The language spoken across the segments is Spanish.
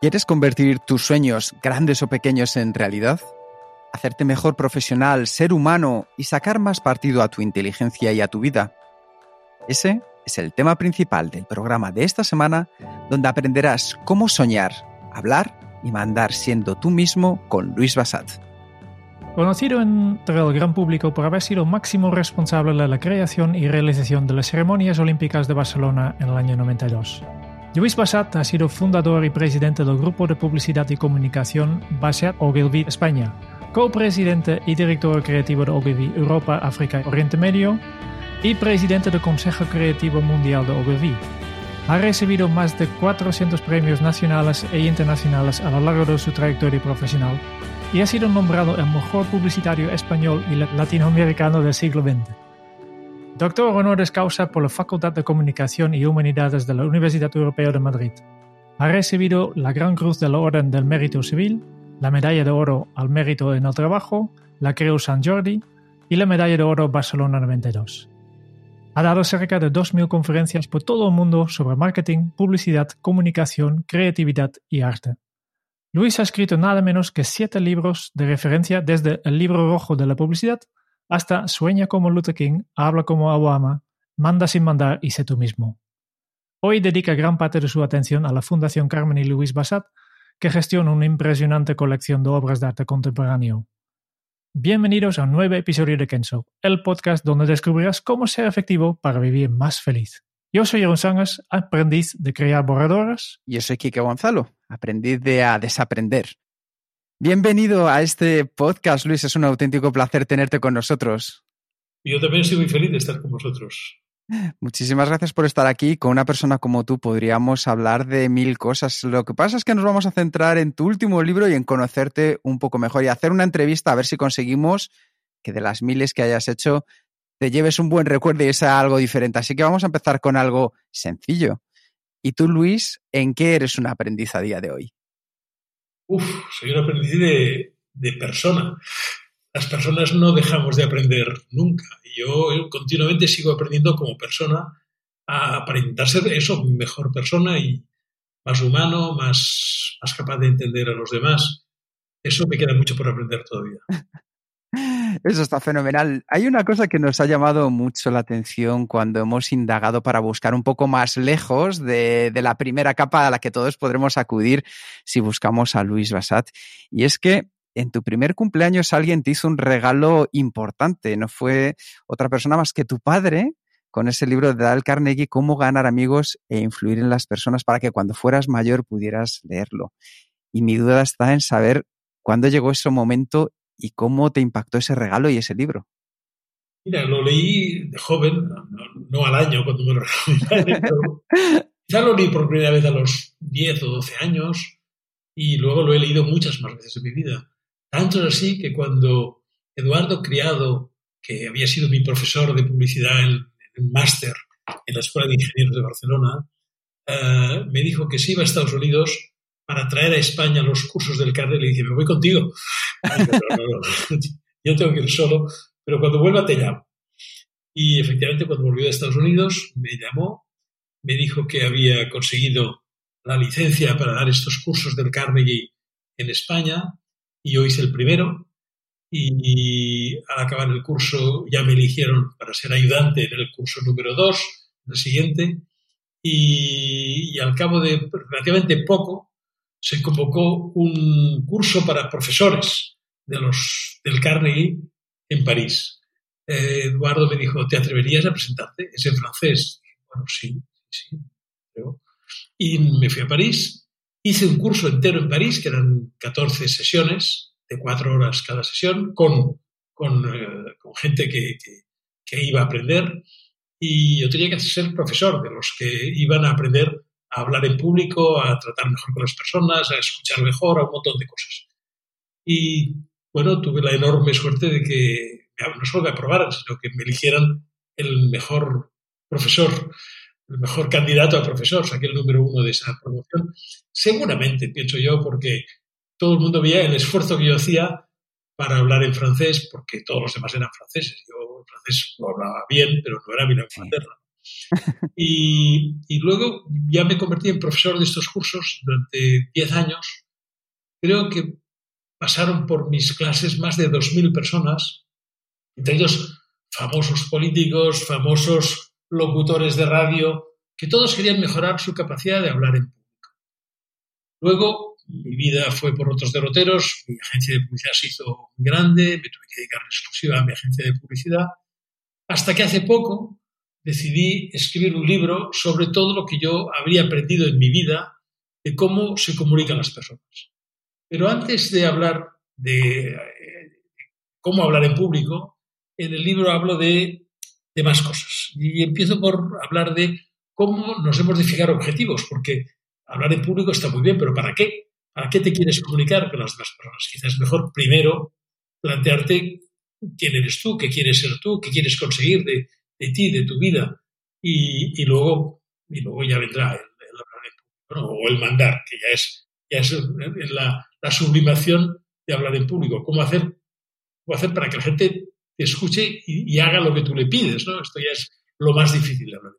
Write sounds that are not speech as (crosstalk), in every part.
¿Quieres convertir tus sueños, grandes o pequeños, en realidad? hacerte mejor profesional, ser humano y sacar más partido a tu inteligencia y a tu vida. Ese es el tema principal del programa de esta semana, donde aprenderás cómo soñar, hablar y mandar siendo tú mismo con Luis Basat. Conocido entre el gran público por haber sido máximo responsable de la creación y realización de las ceremonias olímpicas de Barcelona en el año 92. Luis Basat ha sido fundador y presidente del grupo de publicidad y comunicación Basat Ogilvy España, co-presidente y director creativo de Ogilvy Europa, África y Oriente Medio y presidente del Consejo Creativo Mundial de Ogilvy. Ha recibido más de 400 premios nacionales e internacionales a lo largo de su trayectoria profesional y ha sido nombrado el mejor publicitario español y latinoamericano del siglo XX. Doctor honoris causa por la Facultad de Comunicación y Humanidades de la Universidad Europea de Madrid. Ha recibido la Gran Cruz de la Orden del Mérito Civil la Medalla de Oro al Mérito en el Trabajo, la Creu San Jordi y la Medalla de Oro Barcelona 92. Ha dado cerca de 2.000 conferencias por todo el mundo sobre marketing, publicidad, comunicación, creatividad y arte. Luis ha escrito nada menos que siete libros de referencia desde El libro rojo de la publicidad hasta Sueña como Luther King, Habla como Obama, Manda sin mandar y sé tú mismo. Hoy dedica gran parte de su atención a la Fundación Carmen y Luis Bassat que gestiona una impresionante colección de obras de arte contemporáneo. Bienvenidos a un nuevo episodio de Kenzo, el podcast donde descubrirás cómo ser efectivo para vivir más feliz. Yo soy Aaron Sangas, aprendiz de crear borradoras. Y yo soy Kike Gonzalo, aprendiz de a desaprender. Bienvenido a este podcast, Luis. Es un auténtico placer tenerte con nosotros. Yo también estoy muy feliz de estar con vosotros. Muchísimas gracias por estar aquí. Con una persona como tú podríamos hablar de mil cosas. Lo que pasa es que nos vamos a centrar en tu último libro y en conocerte un poco mejor y hacer una entrevista a ver si conseguimos que de las miles que hayas hecho te lleves un buen recuerdo y sea algo diferente. Así que vamos a empezar con algo sencillo. ¿Y tú, Luis, en qué eres un aprendiz a día de hoy? Uf, soy un aprendiz de, persona. Las personas no dejamos de aprender nunca yo continuamente sigo aprendiendo como persona a aparentar ser eso, mejor persona y más humano, más, más capaz de entender a los demás. Eso me queda mucho por aprender todavía. (laughs) Eso está fenomenal. Hay una cosa que nos ha llamado mucho la atención cuando hemos indagado para buscar un poco más lejos de, la primera capa a la que todos podremos acudir si buscamos a Luis Bassat. Y es que en tu primer cumpleaños alguien te hizo un regalo importante, no fue otra persona más que tu padre con ese libro de Dale Carnegie, Cómo ganar amigos e influir en las personas para que cuando fueras mayor pudieras leerlo. Y mi duda está en saber cuándo llegó ese momento y cómo te impactó ese regalo y ese libro. Mira, lo leí de joven, no, al año cuando me lo (laughs) regaló quizá lo leí por primera vez a los 10 o 12 años y luego lo he leído muchas más veces en mi vida. Tanto es así que cuando Eduardo Criado, que había sido mi profesor de publicidad en, un máster en la Escuela de Ingenieros de Barcelona, eh, me dijo que se iba a Estados Unidos para traer a España los cursos del carnet. Le dije, me voy contigo. (laughs) yo tengo que ir solo, pero cuando vuelva te llamo. Y efectivamente, cuando volvió de Estados Unidos, me llamó, me dijo que había conseguido la licencia para dar estos cursos del Carnegie en España y yo hice el primero y al acabar el curso ya me eligieron para ser ayudante en el curso número dos, el siguiente, y, al cabo de relativamente poco se convocó un curso para profesores de los, del Carnegie en París. Eh, Eduardo me dijo, ¿te atreverías a presentarte? Es en francés. Bueno, sí, sí. Y me fui a París Hice un curso entero en París, que eran 14 sesiones de cuatro horas cada sesión, con, eh, gente que, iba a aprender y yo tenía que ser profesor de los que iban a aprender a hablar en público, a tratar mejor con las personas, a escuchar mejor, a un montón de cosas. Y bueno, tuve la enorme suerte de que no solo me aprobaran, sino que me eligieran el mejor profesor, el mejor candidato a profesor, saqué el número uno de esa promoción. Seguramente, pienso yo, porque todo el mundo veía el esfuerzo que yo hacía para hablar en francés, porque todos los demás eran franceses. Yo en francés lo hablaba bien, pero no era mi lengua materna. (laughs) Y, luego ya me convertí en profesor de estos cursos durante 10 años. Creo que pasaron por mis clases más de 2.000 personas, entre ellos famosos políticos, famosos locutores de radio, que todos querían mejorar su capacidad de hablar en público. Luego, mi vida fue por otros derroteros, mi agencia de publicidad se hizo grande, me tuve que dedicar exclusiva a mi agencia de publicidad, hasta que hace poco decidí escribir un libro sobre todo lo que yo habría aprendido en mi vida de cómo se comunican las personas. Pero antes de hablar de eh, cómo hablar en público, en el libro hablo de, de, más cosas. Y empiezo por hablar de cómo nos hemos de fijar objetivos, porque hablar en público está muy bien, pero ¿para qué? ¿Para qué te quieres comunicar con las demás personas? Quizás es mejor primero plantearte quién eres tú, qué quieres ser tú, qué quieres conseguir de, de ti, de tu vida, y, y, luego, y luego ya vendrá el, el público, o el mandar, que ya es, ya es la, la sublimación de hablar en público. ¿Cómo hacer, cómo hacer para que la gente te escuche y, haga lo que tú le pides? ¿no? Esto ya es lo más difícil de hablar.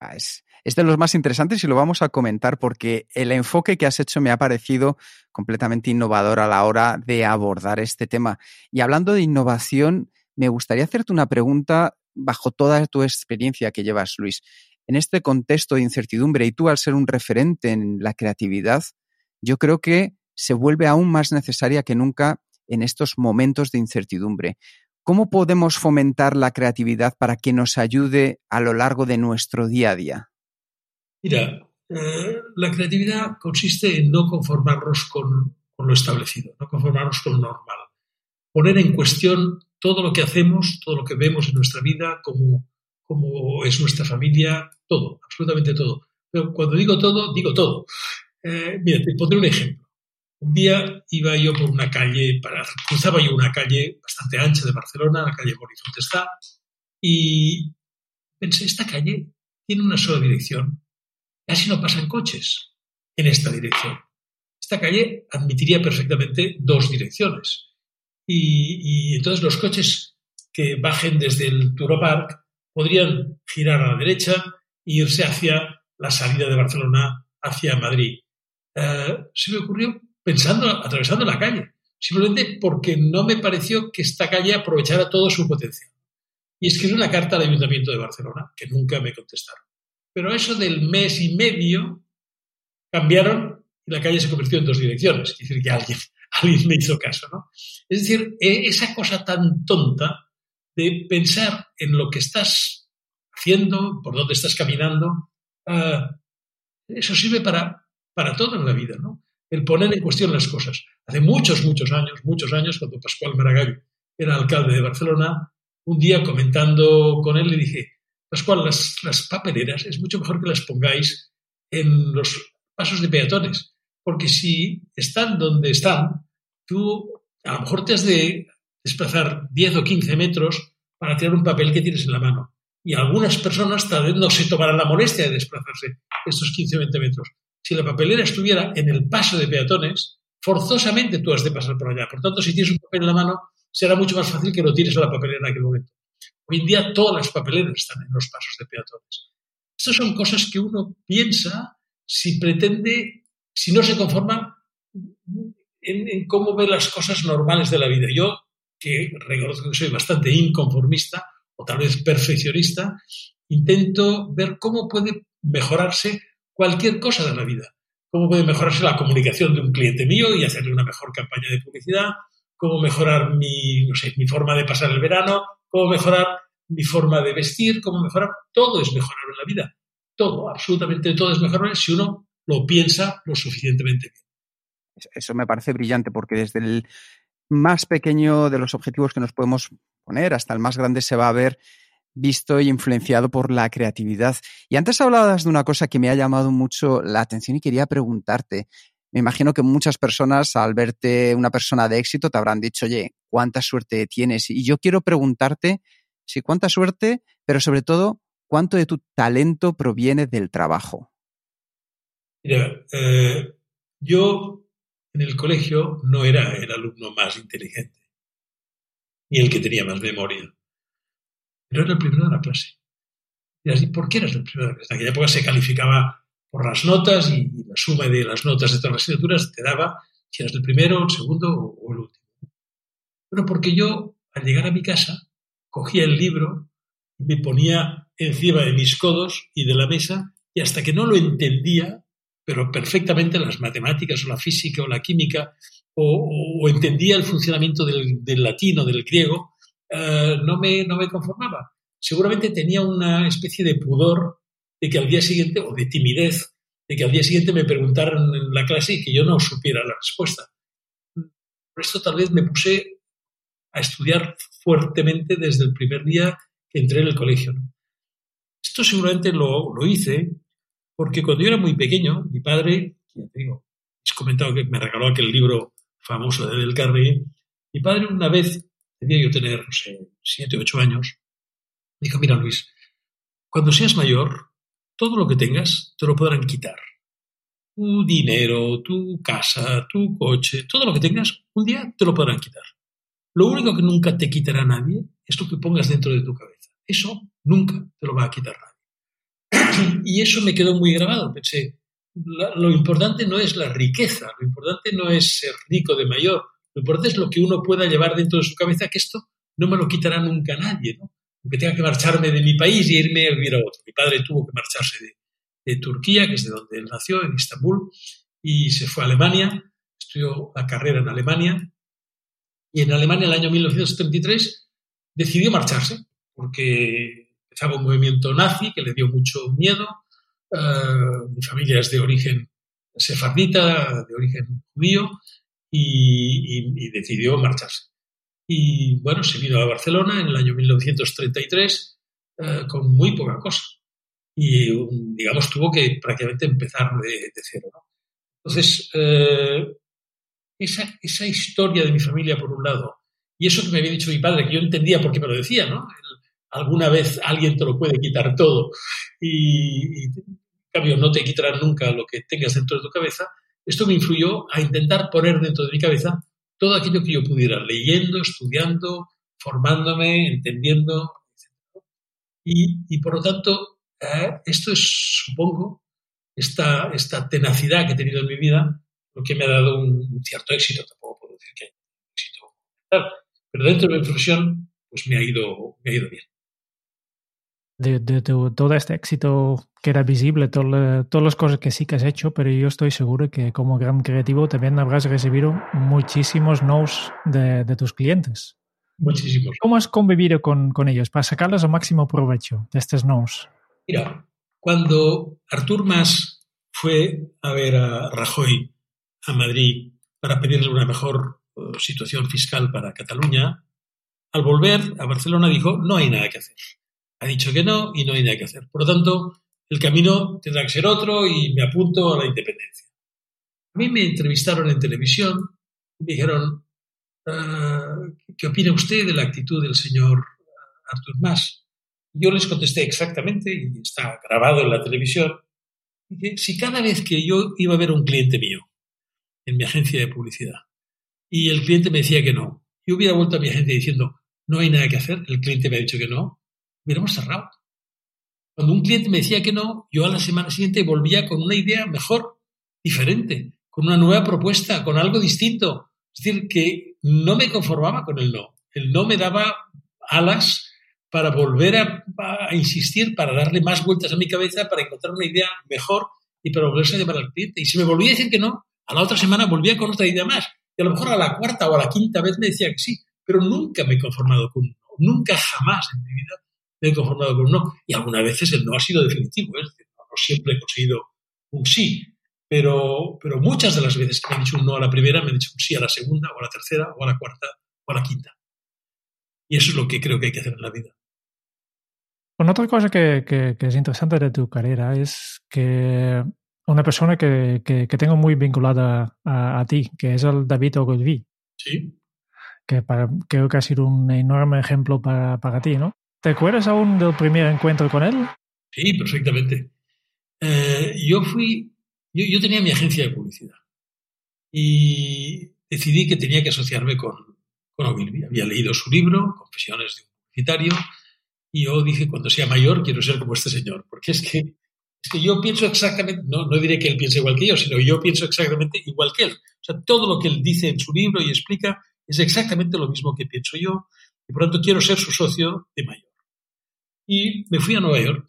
Ah, es, es, de los más interesantes y lo vamos a comentar porque el enfoque que has hecho me ha parecido completamente innovador a la hora de abordar este tema. Y hablando de innovación, me gustaría hacerte una pregunta bajo toda tu experiencia que llevas, Luis. En este contexto de incertidumbre y tú al ser un referente en la creatividad, yo creo que se vuelve aún más necesaria que nunca en estos momentos de incertidumbre. ¿Cómo podemos fomentar la creatividad para que nos ayude a lo largo de nuestro día a día? Mira, eh, la creatividad consiste en no conformarnos con, con, lo establecido, no conformarnos con lo normal. Poner en cuestión todo lo que hacemos, todo lo que vemos en nuestra vida, como, como es nuestra familia, todo, absolutamente todo. Pero cuando digo todo, digo todo. Eh, mira, te pondré un ejemplo. Un día iba yo por una calle, cruzaba yo una calle bastante ancha de Barcelona, la calle Horizonte está, y pensé, esta calle tiene una sola dirección. Casi no pasan coches en esta dirección. Esta calle admitiría perfectamente dos direcciones. Y, entonces los coches que bajen desde el Turo Park podrían girar a la derecha e irse hacia la salida de Barcelona hacia Madrid. Eh, se me ocurrió pensando, atravesando la calle, simplemente porque no me pareció que esta calle aprovechara todo su potencial. Y escribí una carta al Ayuntamiento de Barcelona, que nunca me contestaron. Pero eso del mes y medio cambiaron y la calle se convirtió en dos direcciones. Es decir, que alguien, (laughs) alguien me hizo caso. ¿no? Es decir, e, esa cosa tan tonta de pensar en lo que estás haciendo, por dónde estás caminando, uh, eso sirve para, para todo en la vida, ¿no? el poner en cuestión las cosas. Hace muchos, muchos años, muchos años, cuando Pascual Maragall era alcalde de Barcelona, un día comentando con él le dije, Pascual, las, las papeleras es mucho mejor que las pongáis en los pasos de peatones, porque si están donde están, tú a lo mejor te has de desplazar 10 o 15 metros para tirar un papel que tienes en la mano. Y algunas personas tal vez no se tomarán la molestia de desplazarse estos 15 o 20 metros si la papelera estuviera en el paso de peatones, forzosamente tú has de pasar por allá. Por tanto, si tienes un papel en la mano, será mucho más fácil que lo tires a la papelera en aquel momento. Hoy en día todas las papeleras están en los pasos de peatones. Estas son cosas que uno piensa si pretende, si no se conforma en, cómo ve las cosas normales de la vida. Yo, que reconozco que soy bastante inconformista o tal vez perfeccionista, intento ver cómo puede mejorarse cualquier cosa de la vida. Cómo puede mejorarse la comunicación de un cliente mío y hacerle una mejor campaña de publicidad, cómo mejorar mi, no sé, mi forma de pasar el verano, cómo mejorar mi forma de vestir, cómo mejorar. Todo es mejorable en la vida. Todo, absolutamente todo es mejorable si uno lo piensa lo suficientemente bien. Eso me parece brillante porque desde el, más pequeño de los objetivos que nos podemos poner hasta el más grande se va a ver visto y influenciado por la creatividad. Y antes hablabas de una cosa que me ha llamado mucho la atención y quería preguntarte. Me imagino que muchas personas al verte una persona de éxito te habrán dicho, oye, cuánta suerte tienes. Y yo quiero preguntarte si cuánta suerte, pero sobre todo, cuánto de tu talento proviene del trabajo. Mira, eh, yo en el colegio no era el alumno más inteligente, ni el que tenía más memoria, pero era el primero de la clase. Y así, ¿por qué eras el primero de la clase? En aquella época se calificaba por las notas y, la suma de las notas de todas las asignaturas te daba si eras el primero, el segundo o, el último. Pero porque yo, al llegar a mi casa, cogía el libro, me ponía encima de mis codos y de la mesa y hasta que no lo entendía, pero perfectamente las matemáticas o la física o la química, o, entendía el funcionamiento del, del latino, del griego, eh, no, me, no me conformaba. Seguramente tenía una especie de pudor de que al día siguiente, o de timidez, de que al día siguiente me preguntaran en la clase y que yo no supiera la respuesta. Por esto tal vez me puse a estudiar fuertemente desde el primer día que entré en el colegio. Esto seguramente lo, lo hice porque cuando yo era muy pequeño, mi padre, ya te digo, has comentado que me regaló aquel libro famoso de Del Carnegie, mi padre una vez, debía yo tener, no sé, siete, ocho años, dijo, mira Luis, cuando seas mayor, todo lo que tengas te lo podrán quitar. Tu dinero, tu casa, tu coche, todo lo que tengas, un día te lo podrán quitar. Lo único que nunca te quitará nadie es lo que pongas dentro de tu cabeza. Eso nunca te lo va a quitar nadie. (coughs) Y eso me quedó muy grabado. Pensé, lo importante no es la riqueza, lo importante no es ser rico de mayor, lo importante es lo que uno pueda llevar dentro de su cabeza, que esto no me lo quitará nunca nadie, ¿no? Aunque tenga que marcharme de mi país y irme a vivir a otro. Mi padre tuvo que marcharse de, Turquía, que es de donde él nació, en Estambul, y se fue a Alemania, estudió la carrera en Alemania, y en Alemania, en el año 1933, decidió marcharse, porque empezaba un movimiento nazi que le dio mucho miedo. Eh, mi familia es de origen sefardita, de origen judío, y, decidió marcharse. Y bueno, se vino a Barcelona en el año 1933 eh, con muy poca cosa. Y digamos, tuvo que prácticamente empezar de, cero. Entonces, eh, esa, esa, historia de mi familia, por un lado, y eso que me había dicho mi padre, que yo entendía por qué me lo decía, ¿no? Alguna vez alguien te lo puede quitar todo. Y, en cambio no te quitarán nunca lo que tengas dentro de tu cabeza, esto me influyó a intentar poner dentro de mi cabeza todo aquello que yo pudiera, leyendo, estudiando, formándome, entendiendo, y, por lo tanto, eh, esto es, supongo, esta, esta tenacidad que he tenido en mi vida, lo que me ha dado un, cierto éxito, tampoco puedo decir que hay éxito, pero dentro de mi profesión, pues me ha ido, me ha ido bien de, todo este éxito que era visible, todas las cosas que sí que has hecho, pero yo estoy seguro que como gran creativo también habrás recibido muchísimos no's de, tus clientes. Muchísimos. ¿Cómo has convivido con, con ellos para sacarles al máximo provecho de estos no's? Mira, cuando Artur Mas fue a ver a Rajoy a Madrid para pedirle una mejor eh, situación fiscal para Cataluña, al volver a Barcelona dijo, no hay nada que hacer ha dicho que no y no hay nada que hacer. Por lo tanto, el camino tendrá que ser otro y me apunto a la independencia. A mí me entrevistaron en televisión y me dijeron, ah, ¿qué opina usted de la actitud del señor Artur Mas? Yo les contesté exactamente, y está grabado en la televisión, que si cada vez que yo iba a ver un cliente mío en mi agencia de publicidad y el cliente me decía que no, yo hubiera vuelto a mi agencia diciendo, no hay nada que hacer, el cliente me ha dicho que no, hubiéramos cerrado. Cuando un cliente me decía que no, yo a la semana siguiente volvía con una idea mejor, diferente, con una nueva propuesta, con algo distinto. Es decir, que no me conformaba con el no. El no me daba alas para volver a, insistir, para darle más vueltas a mi cabeza, para encontrar una idea mejor y para volverse a llevar al cliente. Y si me volvía a decir que no, a la otra semana volvía con otra idea más. Y a lo mejor a la cuarta o a la quinta vez me decía que sí, pero nunca me he conformado con un no. Nunca jamás en mi vida me he conformado con un no. Y algunas veces el no ha sido definitivo, ¿eh? es decir, no, siempre he conseguido un sí. pero, pero muchas de las veces que me han dicho un no a la primera, me han dicho un sí a la segunda, o a la tercera, o a la cuarta, o a la quinta. Y eso es lo que creo que hay que hacer en la vida. Una otra cosa que, que, que es interesante de tu carrera es que una persona que, que, que tengo muy vinculada a, a, ti, que es el David Ogilvy. Sí. Que para, creo que ha sido un enorme ejemplo para, para ti, ¿no? ¿Te acuerdas aún del primer encuentro con él? Sí, perfectamente. Eh, yo fui yo, tenía mi agencia de publicidad y decidí que tenía que asociarme con, con Ogilvy. Había leído su libro, Confesiones de un publicitario, y yo dije, cuando sea mayor, quiero ser como este señor, porque es que, es que yo pienso exactamente, no, no diré que él piense igual que yo, sino yo pienso exactamente igual que él. O sea, todo lo que él dice en su libro y explica es exactamente lo mismo que pienso yo, y por lo tanto quiero ser su socio de mayor. Y me fui a Nueva York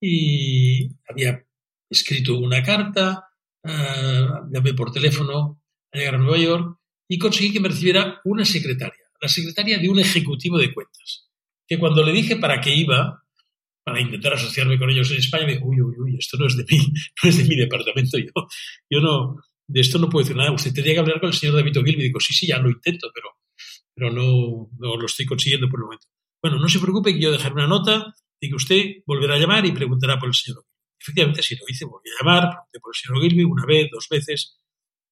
y había escrito una carta, uh, llamé por teléfono a llegar a Nueva York y conseguí que me recibiera una secretaria, la secretaria de un ejecutivo de cuentas, que cuando le dije para qué iba, para intentar asociarme con ellos en España, me dijo, uy, uy, uy, esto no es de mí, (laughs) no es de mi departamento, yo, yo no, de esto no puedo decir nada, usted tendría que hablar con el señor David O'Gill, y digo, sí, sí, ya lo intento, pero, pero no, no lo estoy consiguiendo por el momento. Bueno, no se preocupe que yo dejaré una nota y que usted volverá a llamar y preguntará por el señor Efectivamente, así lo hice, volví a llamar, pregunté por el señor Gilby una vez, dos veces,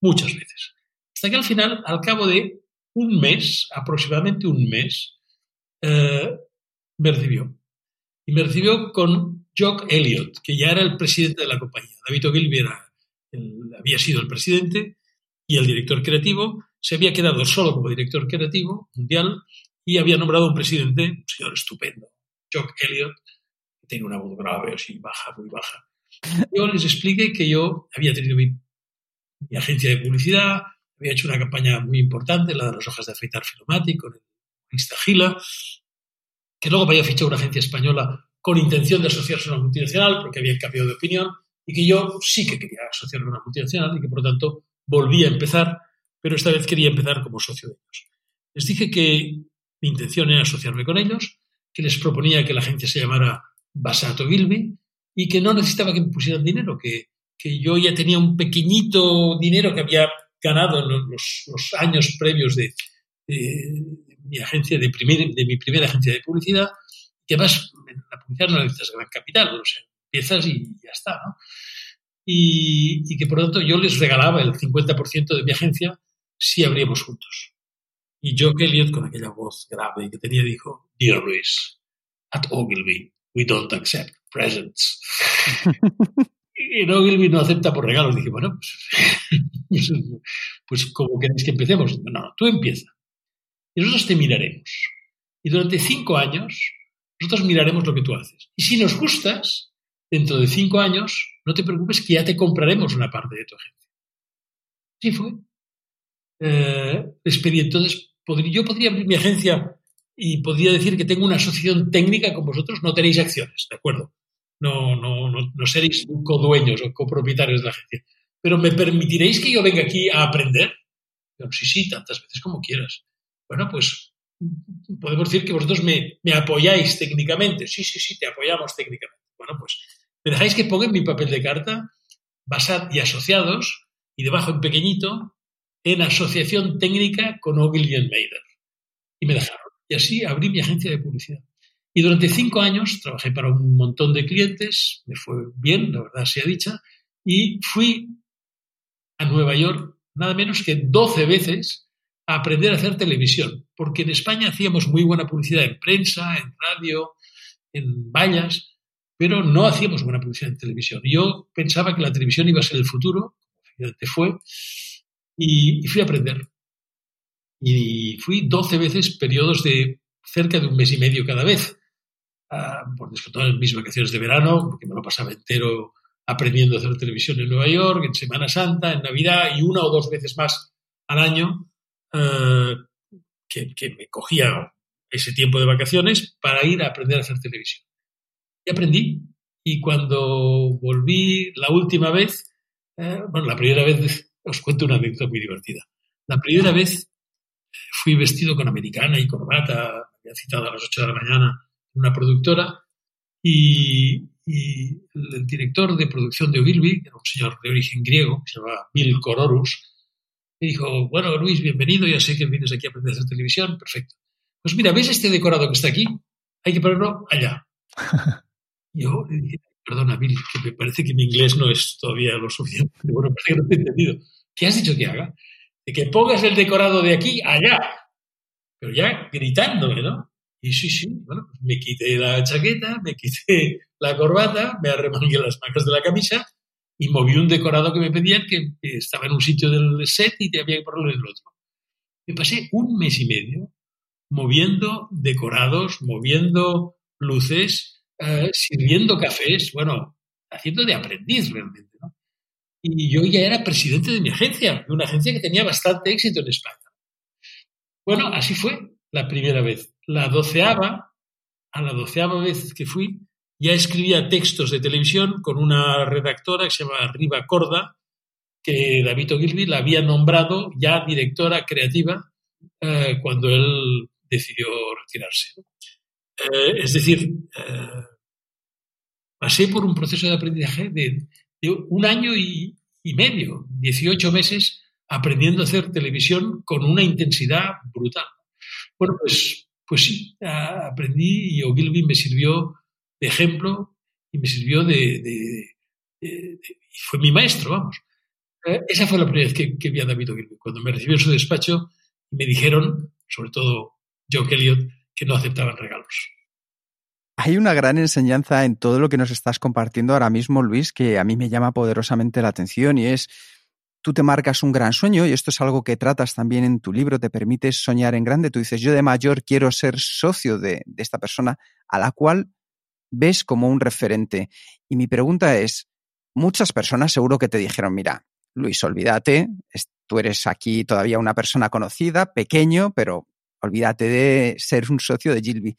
muchas veces. Hasta que al final, al cabo de un mes, aproximadamente un mes, eh, me recibió. Y me recibió con Jock Elliott, que ya era el presidente de la compañía. David Ogilvy era había sido el presidente y el director creativo. Se había quedado solo como director creativo mundial y había nombrado un presidente, un señor estupendo, Jock Elliott, tiene una voz grave, así baja, muy baja. Yo les expliqué que yo había tenido mi, mi, agencia de publicidad, había hecho una campaña muy importante, la de las hojas de afeitar Filomatic, con el Gila, que luego había fichado una agencia española con intención de asociarse a una multinacional, porque había cambiado de opinión, y que yo sí que quería asociarme a una multinacional y que por lo tanto volví a empezar, pero esta vez quería empezar como socio de ellos. Les dije que mi intención era asociarme con ellos, que les proponía que la agencia se llamara Basato Gilby y que no necesitaba que me pusieran dinero, que, que yo ya tenía un pequeñito dinero que había ganado en los, años previos de, mi agencia de, primer, de mi primera agencia de publicidad, que además la publicidad no necesitas gran capital, o empiezas y ya está, ¿no? Y, y, que por lo tanto yo les regalaba el 50% de mi agencia si abríamos juntos. Y Joe Elliot, con aquella voz grave que tenía, dijo, Dear Luis, at Ogilvy, we don't accept presents. y no, no acepta por regalos. Dije, bueno, pues, (laughs) pues como queréis que empecemos. No, no, tú empieza. Y nosotros te miraremos. Y durante cinco años, nosotros miraremos lo que tú haces. Y si nos gustas, dentro de cinco años, no te preocupes que ya te compraremos una parte de tu agencia. Sí fue. Eh, pedí entonces, yo podría abrir mi agencia y podría decir que tengo una asociación técnica con vosotros, no tenéis acciones, ¿de acuerdo? No, no, no, no seréis codueños o copropietarios de la agencia. Pero ¿me permitiréis que yo venga aquí a aprender? sí, sí, tantas veces como quieras. Bueno, pues podemos decir que vosotros me, me apoyáis técnicamente. Sí, sí, sí, te apoyamos técnicamente. Bueno, pues me dejáis que ponga en mi papel de carta basad y asociados y debajo en pequeñito en asociación técnica con Ogilvy Mader. Y me dejaron. Y así abrí mi agencia de publicidad. Y durante cinco años trabajé para un montón de clientes, me fue bien, la verdad sea dicha, y fui a Nueva York nada menos que 12 veces a aprender a hacer televisión, porque en España hacíamos muy buena publicidad en prensa, en radio, en vallas, pero no hacíamos buena publicidad en televisión. Yo pensaba que la televisión iba a ser el futuro, efectivamente fue, y, fui a aprender y fui 12 veces periodos de cerca de un mes y medio cada vez, uh, por disfrutar mis vacaciones de verano, porque me lo pasaba entero aprendiendo a hacer televisión en Nueva York, en Semana Santa, en Navidad y una o dos veces más al año uh, que, que, me cogía ese tiempo de vacaciones para ir a aprender a hacer televisión. Y aprendí. Y cuando volví la última vez, uh, bueno, la primera vez, os cuento una anécdota muy divertida. La primera vez fui vestido con americana y corbata, había citado a las 8 de la mañana una productora, y, y el director de producción de Ogilvy, que era un señor de origen griego, que se llamaba Bill Cororus, me dijo, bueno, Luis, bienvenido, ya sé que vienes aquí a aprender a hacer televisión, perfecto. Pues mira, ¿ves este decorado que está aquí? Hay que ponerlo allá. (laughs) Yo le dije, perdona, Bill, que me parece que mi inglés no es todavía lo suficiente. Bueno, parece que no te he entendido. ¿Qué has dicho que haga? De que pongas el decorado de aquí allá. Pero ya gritándome, ¿no? Y sí, sí, bueno, pues me quité la chaqueta, me quité la corbata, me arremangué las mangas de la camisa y moví un decorado que me pedían que, estaba en un sitio del set y te había que ponerlo en el otro. Me pasé un mes y medio moviendo decorados, moviendo luces, eh, sirviendo cafés, bueno, haciendo de aprendiz realmente. ¿no? Y yo ya era presidente de mi agencia, de una agencia que tenía bastante éxito en España. Bueno, así fue la primera vez. La doceava, a la doceava vez que fui, ya escribía textos de televisión con una redactora que se llama Riva Corda, que David Ogilvy la había nombrado ya directora creativa eh, cuando él decidió retirarse. Eh, es decir, eh, pasé por un proceso de aprendizaje de, un año y, medio, 18 meses, aprendiendo a hacer televisión con una intensidad brutal. Bueno, pues, pues sí, aprendí y Ogilvy me sirvió de ejemplo y me sirvió de, fue mi maestro, vamos. Eh, esa fue la primera vez que, vi a David Ogilvy, cuando me recibió en su despacho me dijeron, sobre todo Joe Elliott, que no aceptaban regalos. Hay una gran enseñanza en todo lo que nos estás compartiendo ahora mismo, Luis, que a mí me llama poderosamente la atención y es, tú te marcas un gran sueño y esto es algo que tratas también en tu libro, te permites soñar en grande, tú dices, yo de mayor quiero ser socio de esta persona a la cual ves como un referente. Y mi pregunta es, muchas personas seguro que te dijeron, mira, Luis, olvídate, tú eres aquí todavía una persona conocida, pequeño, pero olvídate de ser un socio de Gilby.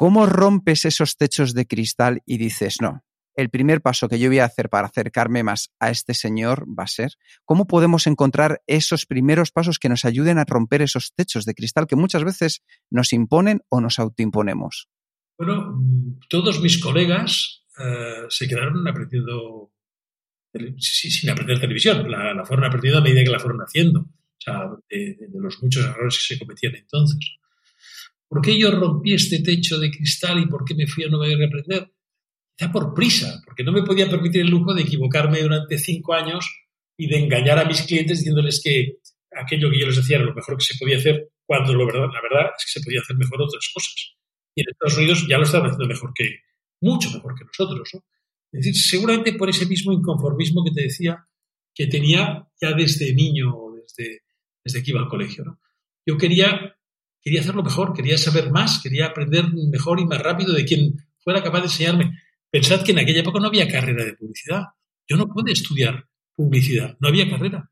¿Cómo rompes esos techos de cristal y dices, no, el primer paso que yo voy a hacer para acercarme más a este señor va a ser, ¿cómo podemos encontrar esos primeros pasos que nos ayuden a romper esos techos de cristal que muchas veces nos imponen o nos autoimponemos? Bueno, todos mis colegas eh, se quedaron aprendiendo, sin aprender televisión, la, fueron aprendiendo a medida que la fueron haciendo, o sea, de, los muchos errores que se cometían entonces. ¿Por qué yo rompí este techo de cristal y por qué me fui a Nueva York a aprender? Quizá por prisa, porque no me podía permitir el lujo de equivocarme durante cinco años y de engañar a mis clientes diciéndoles que aquello que yo les decía era lo mejor que se podía hacer, cuando lo verdad, la verdad es que se podía hacer mejor otras cosas y en Estados Unidos ya lo están haciendo mejor que, mucho mejor que nosotros. Es decir, seguramente por ese mismo inconformismo que te decía que tenía ya desde niño o desde, desde que iba al colegio. Yo quería, quería hacerlo mejor, quería saber más, quería aprender mejor y más rápido de quien fuera capaz de enseñarme. Pensad que en aquella época no había carrera de publicidad. Yo no pude estudiar publicidad, no había carrera.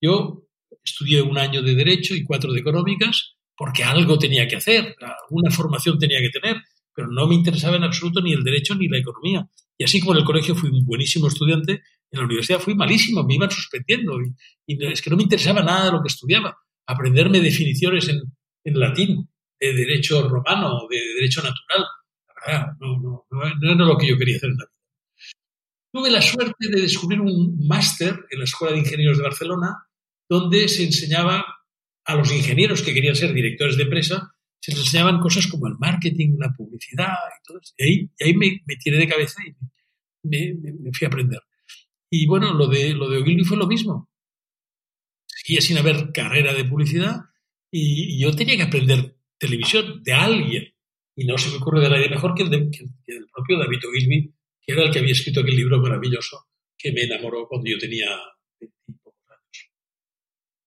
Yo estudié un año de Derecho y cuatro de Económicas porque algo tenía que hacer, alguna formación tenía que tener, pero no me interesaba en absoluto ni el derecho ni la economía. Y así como en el colegio fui un buenísimo estudiante, en la universidad fui malísimo, me iban suspendiendo y, es que no me interesaba nada lo que estudiaba. Aprenderme definiciones en, latín, de derecho romano, de derecho natural, verdad, no, no, no, era lo que yo quería hacer en la vida. Tuve la suerte de descubrir un máster en la Escuela de Ingenieros de Barcelona, donde se enseñaba a los ingenieros que querían ser directores de empresa, se les enseñaban cosas como el marketing, la publicidad y todo eso. Y ahí, ahí me, tiré de cabeza y me, fui a aprender. Y bueno, lo de, lo de Ogilvy fue lo mismo. Seguía sin haber carrera de publicidad y, yo tenía que aprender televisión de alguien. Y no se me ocurre de nadie mejor que el, el propio David Ogilvy, que era el que había escrito aquel libro maravilloso que me enamoró cuando yo tenía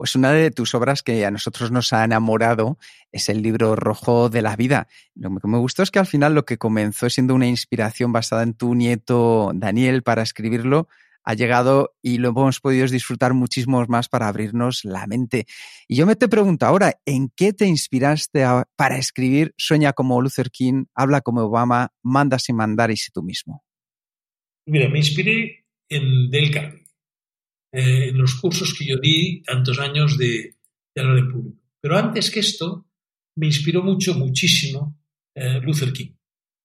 pues una de tus obras que a nosotros nos ha enamorado es el libro rojo de la vida. Lo que me gustó es que al final lo que comenzó siendo una inspiración basada en tu nieto Daniel para escribirlo ha llegado y lo hemos podido disfrutar muchísimos más para abrirnos la mente. Y yo me te pregunto ahora, ¿en qué te inspiraste para escribir Sueña como Luther King, Habla como Obama, Manda sin mandar y sé tú mismo? Mira, me inspiré en Del Carnegie eh, en los cursos que yo di tantos años de, hablar en público. Pero antes que esto, me inspiró mucho, muchísimo eh, Luther King.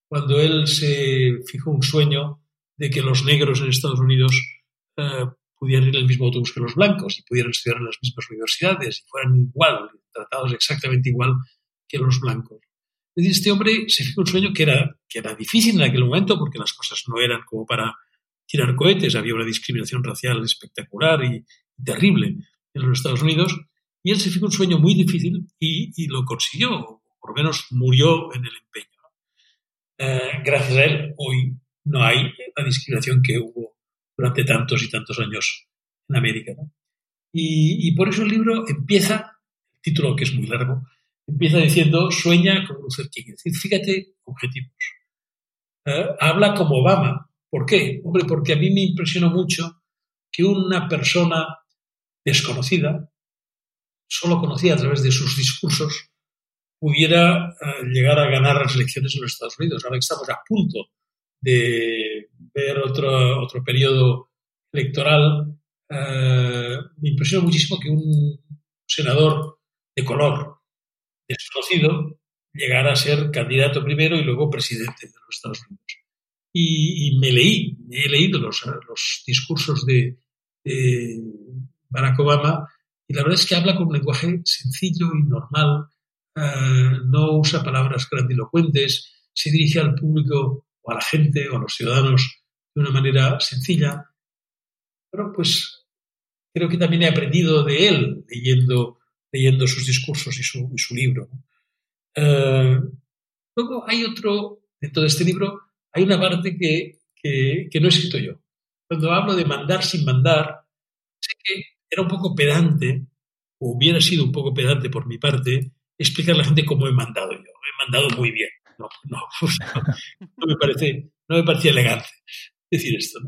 cuando él se fijó un sueño de que los negros en Estados Unidos eh, pudieran ir en el mismo autobús que los blancos y pudieran estudiar en las mismas universidades y fueran igual, tratados exactamente igual que los blancos. Este hombre se fijó un sueño que era, que era difícil en aquel momento porque las cosas no eran como para tirar cohetes, había una discriminación racial espectacular y terrible en los Estados Unidos, y él se fijó un sueño muy difícil y, lo consiguió, por lo menos murió en el empeño. Eh, gracias a él, hoy no hay la discriminación que hubo durante tantos y tantos años en América. Y, por eso el libro empieza, el título que es muy largo, empieza diciendo sueña como Luther King. Es decir, fíjate, objetivos. Eh, habla como Obama. ¿Por qué? Hombre, porque a mí me impresionó mucho que una persona desconocida, solo conocida a través de sus discursos, pudiera eh, llegar a ganar las elecciones en los Estados Unidos. Ahora que estamos a punto de ver otro, otro periodo electoral, eh, me impresionó muchísimo que un senador de color desconocido llegara a ser candidato primero y luego presidente de los Estados Unidos. Y, me leí, he leído los, los discursos de, Barack Obama y la verdad es que habla con un lenguaje sencillo y normal, eh, no usa palabras grandilocuentes, se dirige al público a la gente o a los ciudadanos de una manera sencilla. Pero pues creo que también he aprendido de él leyendo, leyendo sus discursos y su, su libro. Eh, luego hay otro, dentro de este libro, hay una parte que, que, que no he escrito yo. Cuando hablo de mandar sin mandar, sé que era un poco pedante, o hubiera sido un poco pedante por mi parte, explicar a la gente cómo he mandado yo. He mandado muy bien. No, (laughs) no, no, me, parece, no me parecía elegante decir esto.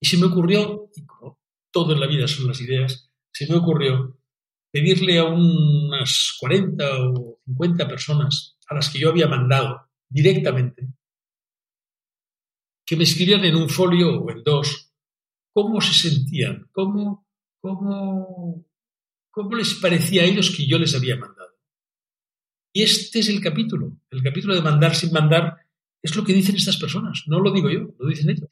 Y se me ocurrió, y como todo en la vida son las ideas, se me ocurrió pedirle a unas 40 o 50 personas a las que yo había mandado directamente que me escribieran en un folio o en dos cómo se sentían, cómo, cómo, cómo les parecía a ellos que yo les había mandado. Y este es el capítulo, el capítulo de mandar sin mandar, es lo que dicen estas personas, no lo digo yo, lo dicen ellos.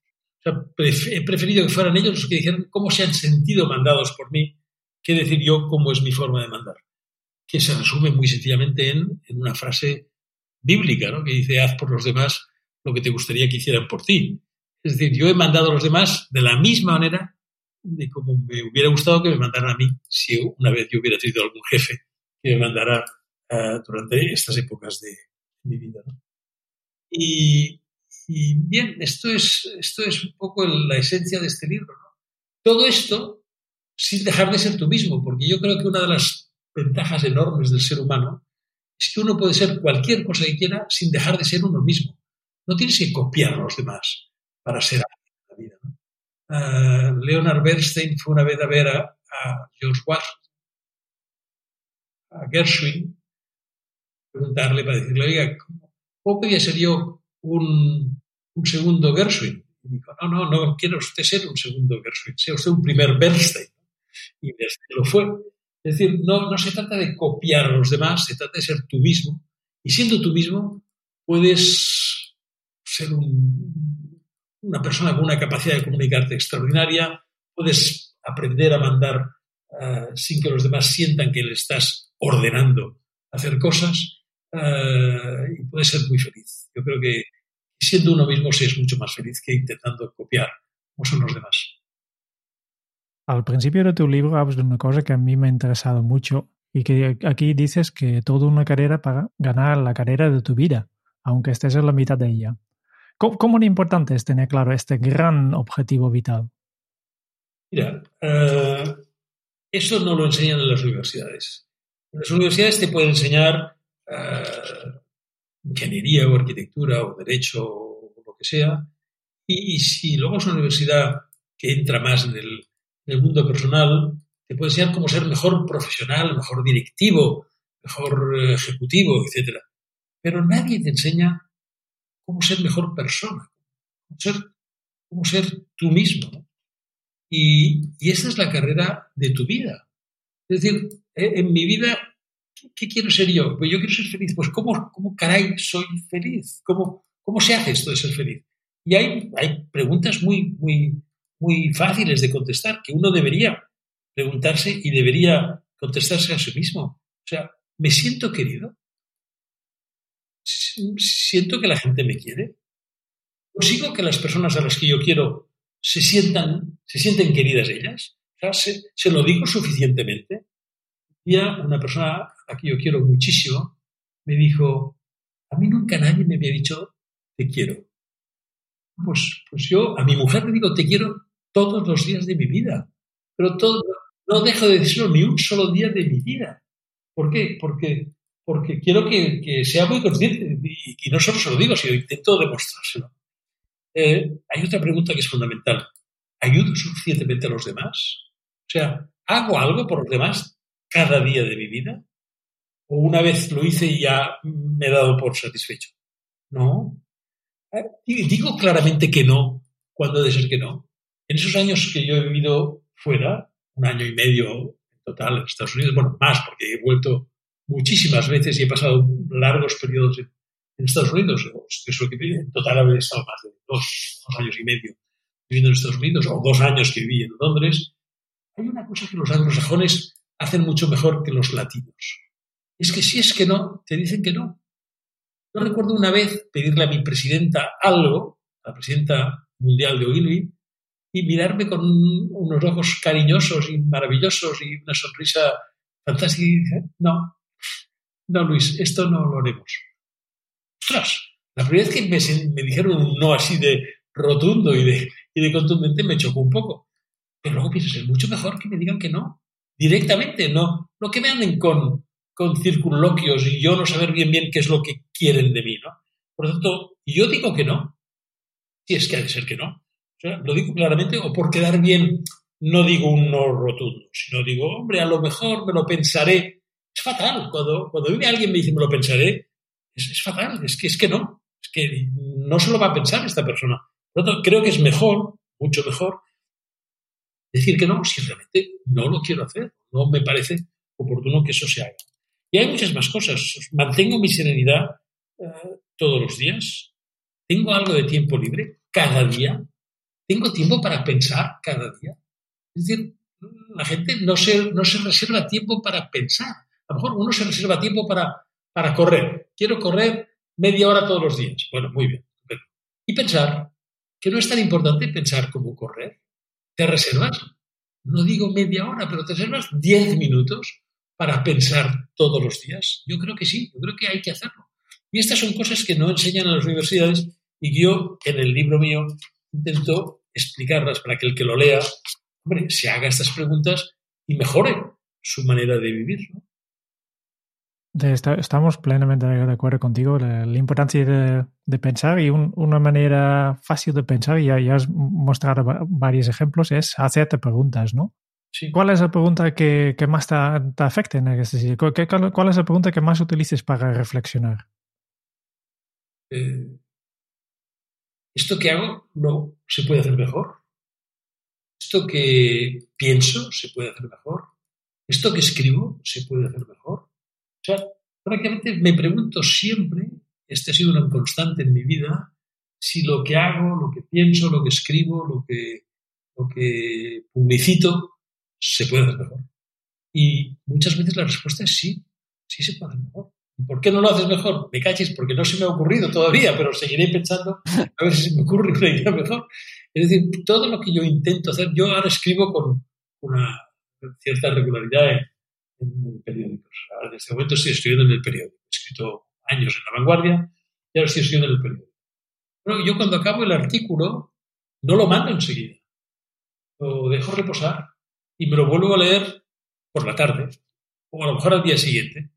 he preferido que fueran ellos los que dijeran cómo se han sentido mandados por mí que decir yo cómo es mi forma de mandar, que se resume muy sencillamente en, una frase bíblica, ¿no? que dice, haz por los demás lo que te gustaría que hicieran por ti. Es decir, yo he mandado a los demás de la misma manera de como me hubiera gustado que me mandaran a mí si una vez yo hubiera tenido algún jefe que me mandara uh, durante estas épocas de, mi vida. ¿no? Y, y, bien, esto es, esto es un poco la esencia de este libro. ¿no? Todo esto sin dejar de ser tú mismo, porque yo creo que una de las ventajas enormes del ser humano es que uno puede ser cualquier cosa que quiera sin dejar de ser uno mismo. No tienes que copiar a los demás para ser alguien en la vida. ¿no? Uh, Leonard Bernstein fue una vez a ver a, a George Washington, a Gershwin, preguntarle para decirle, oiga, ¿cómo, ¿cómo ser yo un, un segundo Gershwin? Y dijo, no, no, no quiere usted ser un segundo Gershwin, sea usted un primer Bernstein y desde lo fue. Es decir, no, no se trata de copiar a los demás, se trata de ser tú mismo. Y siendo tú mismo, puedes ser un, una persona con una capacidad de comunicarte extraordinaria, puedes aprender a mandar uh, sin que los demás sientan que le estás ordenando hacer cosas uh, y puedes ser muy feliz. Yo creo que siendo uno mismo se es mucho más feliz que intentando copiar como son los demás. Al principio de tu libro hablas de una cosa que a mí me ha interesado mucho y que aquí dices que toda una carrera para ganar la carrera de tu vida, aunque estés en la mitad de ella. ¿Cómo, cómo de importante es tener claro este gran objetivo vital? Mira, uh, eso no lo enseñan en las universidades. En las universidades te pueden enseñar uh, ingeniería o arquitectura o derecho o lo que sea. Y, si luego es una universidad que entra más en el, mundo personal, te puede enseñar cómo ser mejor profesional, mejor directivo, mejor eh, ejecutivo, etc. Pero nadie te enseña cómo ser mejor persona, cómo ser, cómo ser tú mismo. Y, y esa es la carrera de tu vida. Es decir, eh, en mi vida, ¿qué, quiero ser yo? Pues yo quiero ser feliz. Pues ¿cómo, cómo caray soy feliz? ¿Cómo, ¿Cómo se hace esto de ser feliz? Y hay, hay preguntas muy, muy, muy fáciles de contestar que uno debería preguntarse y debería contestarse a sí mismo. O sea, ¿me siento querido? ¿Siento que la gente me quiere? ¿Consigo que las personas a las que yo quiero se sientan, se sienten queridas ellas? ¿se, lo digo suficientemente? Y una persona la yo quiero muchísimo me dijo, a mí nunca nadie me había dicho te quiero. Pues, pues yo a mi mujer le digo te quiero todos los días de mi vida, pero todo, no dejo de decirlo ni un solo día de mi vida. ¿Por qué? Porque, porque quiero que, sea muy consciente y, no solo se lo digo, sino intento demostrárselo. Eh, hay otra pregunta que es fundamental. ¿Ayudo suficientemente a los demás? O sea, ¿hago algo por los demás cada día de mi vida? ¿O una vez lo hice y ya me he dado por satisfecho? No. Eh, digo claramente que no, cuando de ser que no. En esos años que yo he vivido fuera, un año y medio en total en Estados Unidos, bueno, más, porque he vuelto muchísimas veces y he pasado largos periodos en, Estados Unidos. En total haber estado más de dos, dos, años y medio viviendo en Estados Unidos, o dos años que viví en Londres. Hay una cosa que los anglosajones hacen mucho mejor que los latinos. Es que si es que no, te dicen que no. Yo recuerdo una vez pedirle a mi presidenta algo, la presidenta mundial de Ogilvy, y mirarme con unos ojos cariñosos y maravillosos y una sonrisa fantástica y dije, no, no Luis, esto no lo haremos. Ostras, la primera vez que me, dijeron un no así de rotundo y de, contundente me chocó un poco. Pero luego piensas, es mucho mejor que me digan que no, directamente, no, no que me anden con, con circunloquios y yo no saber bien bien qué es lo que quieren de mí, ¿no? Por lo tanto, yo digo que no, si es que ha de ser que no lo digo claramente, o por quedar bien, no digo un no rotundo, sino digo, hombre, a lo mejor me lo pensaré. Es fatal. Cuando, cuando viene alguien me dice me lo pensaré, es, fatal. Es que, es que no. Es que no se lo va a pensar esta persona. Por lo tanto, creo que es mejor, mucho mejor, decir que no si realmente no lo quiero hacer. No me parece oportuno que eso se haga. Hay muchas más cosas. Mantengo mi serenidad eh, todos los días. Tengo algo de tiempo libre cada día. Tengo tiempo para pensar cada día. Es decir, la gente no se, no se reserva tiempo para pensar. A lo mejor uno se reserva tiempo para, para correr. Quiero correr media hora todos los días. Bueno, muy bien. Y pensar, que no es tan importante pensar como correr. Te reservas, no digo media hora, pero te reservas diez minutos para pensar todos los días. Yo creo que sí, yo creo que hay que hacerlo. Y estas son cosas que no enseñan en las universidades y yo en el libro mío intento explicarlas para que el que lo lea, hombre, se haga estas preguntas y mejore su manera de vivir. Estamos plenamente de acuerdo contigo. La, importancia de, pensar y una manera fácil de pensar, y ya, has mostrado varios ejemplos, es hacerte preguntas, ¿no? ¿Cuál es la pregunta que, más te, afecta en este sitio? ¿Cuál es la pregunta que más utilices para reflexionar? Eh, ¿Esto que hago no se puede hacer mejor? ¿Esto que pienso se puede hacer mejor? ¿Esto que escribo se puede hacer mejor? O sea, prácticamente me pregunto siempre, este ha sido una constante en mi vida, si lo que hago, lo que pienso, lo que escribo, lo que, lo que publicito, se puede hacer mejor. Y muchas veces la respuesta es sí, sí se puede hacer mejor. ¿Por qué no lo haces mejor? Me caches porque no se me ha ocurrido todavía, pero seguiré pensando a ver si se me ocurre una idea mejor. Es decir, todo lo que yo intento hacer, yo ahora escribo con una cierta regularidad en, periódicos. Ahora, en este momento estoy escribiendo en el periódico. He escrito años en la vanguardia y ahora estoy escribiendo en el periódico. Bueno, yo cuando acabo el artículo no lo mando enseguida. Lo dejo reposar y me lo vuelvo a leer por la tarde o a lo mejor al día siguiente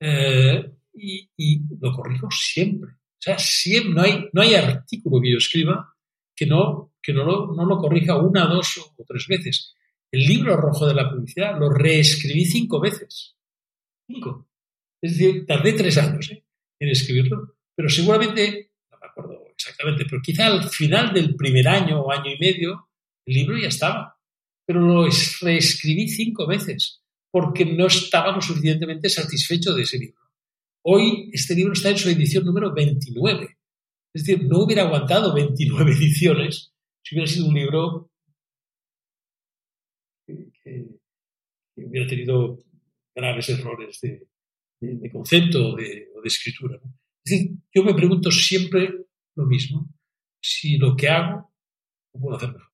eh, y, lo corrijo siempre. O sea, siempre, no, hay, no hay artículo que yo escriba que no, que no, lo, no lo corrija una, dos o tres veces. El libro rojo de la publicidad lo reescribí cinco veces. Cinco. Es decir, tardé tres años ¿eh? en escribirlo, pero seguramente, no me acuerdo exactamente, pero quizá al final del primer año o año y medio, el libro ya estaba. Pero lo reescribí cinco veces porque no estaba lo suficientemente satisfecho de ese libro. Hoy este libro está en su edición número 29. Es decir, no hubiera aguantado 29 (laughs) ediciones si hubiera sido un libro que, hubiera tenido graves errores de, concepto o de, escritura. Es decir, yo me pregunto siempre lo mismo, si lo que hago lo puedo hacer mejor.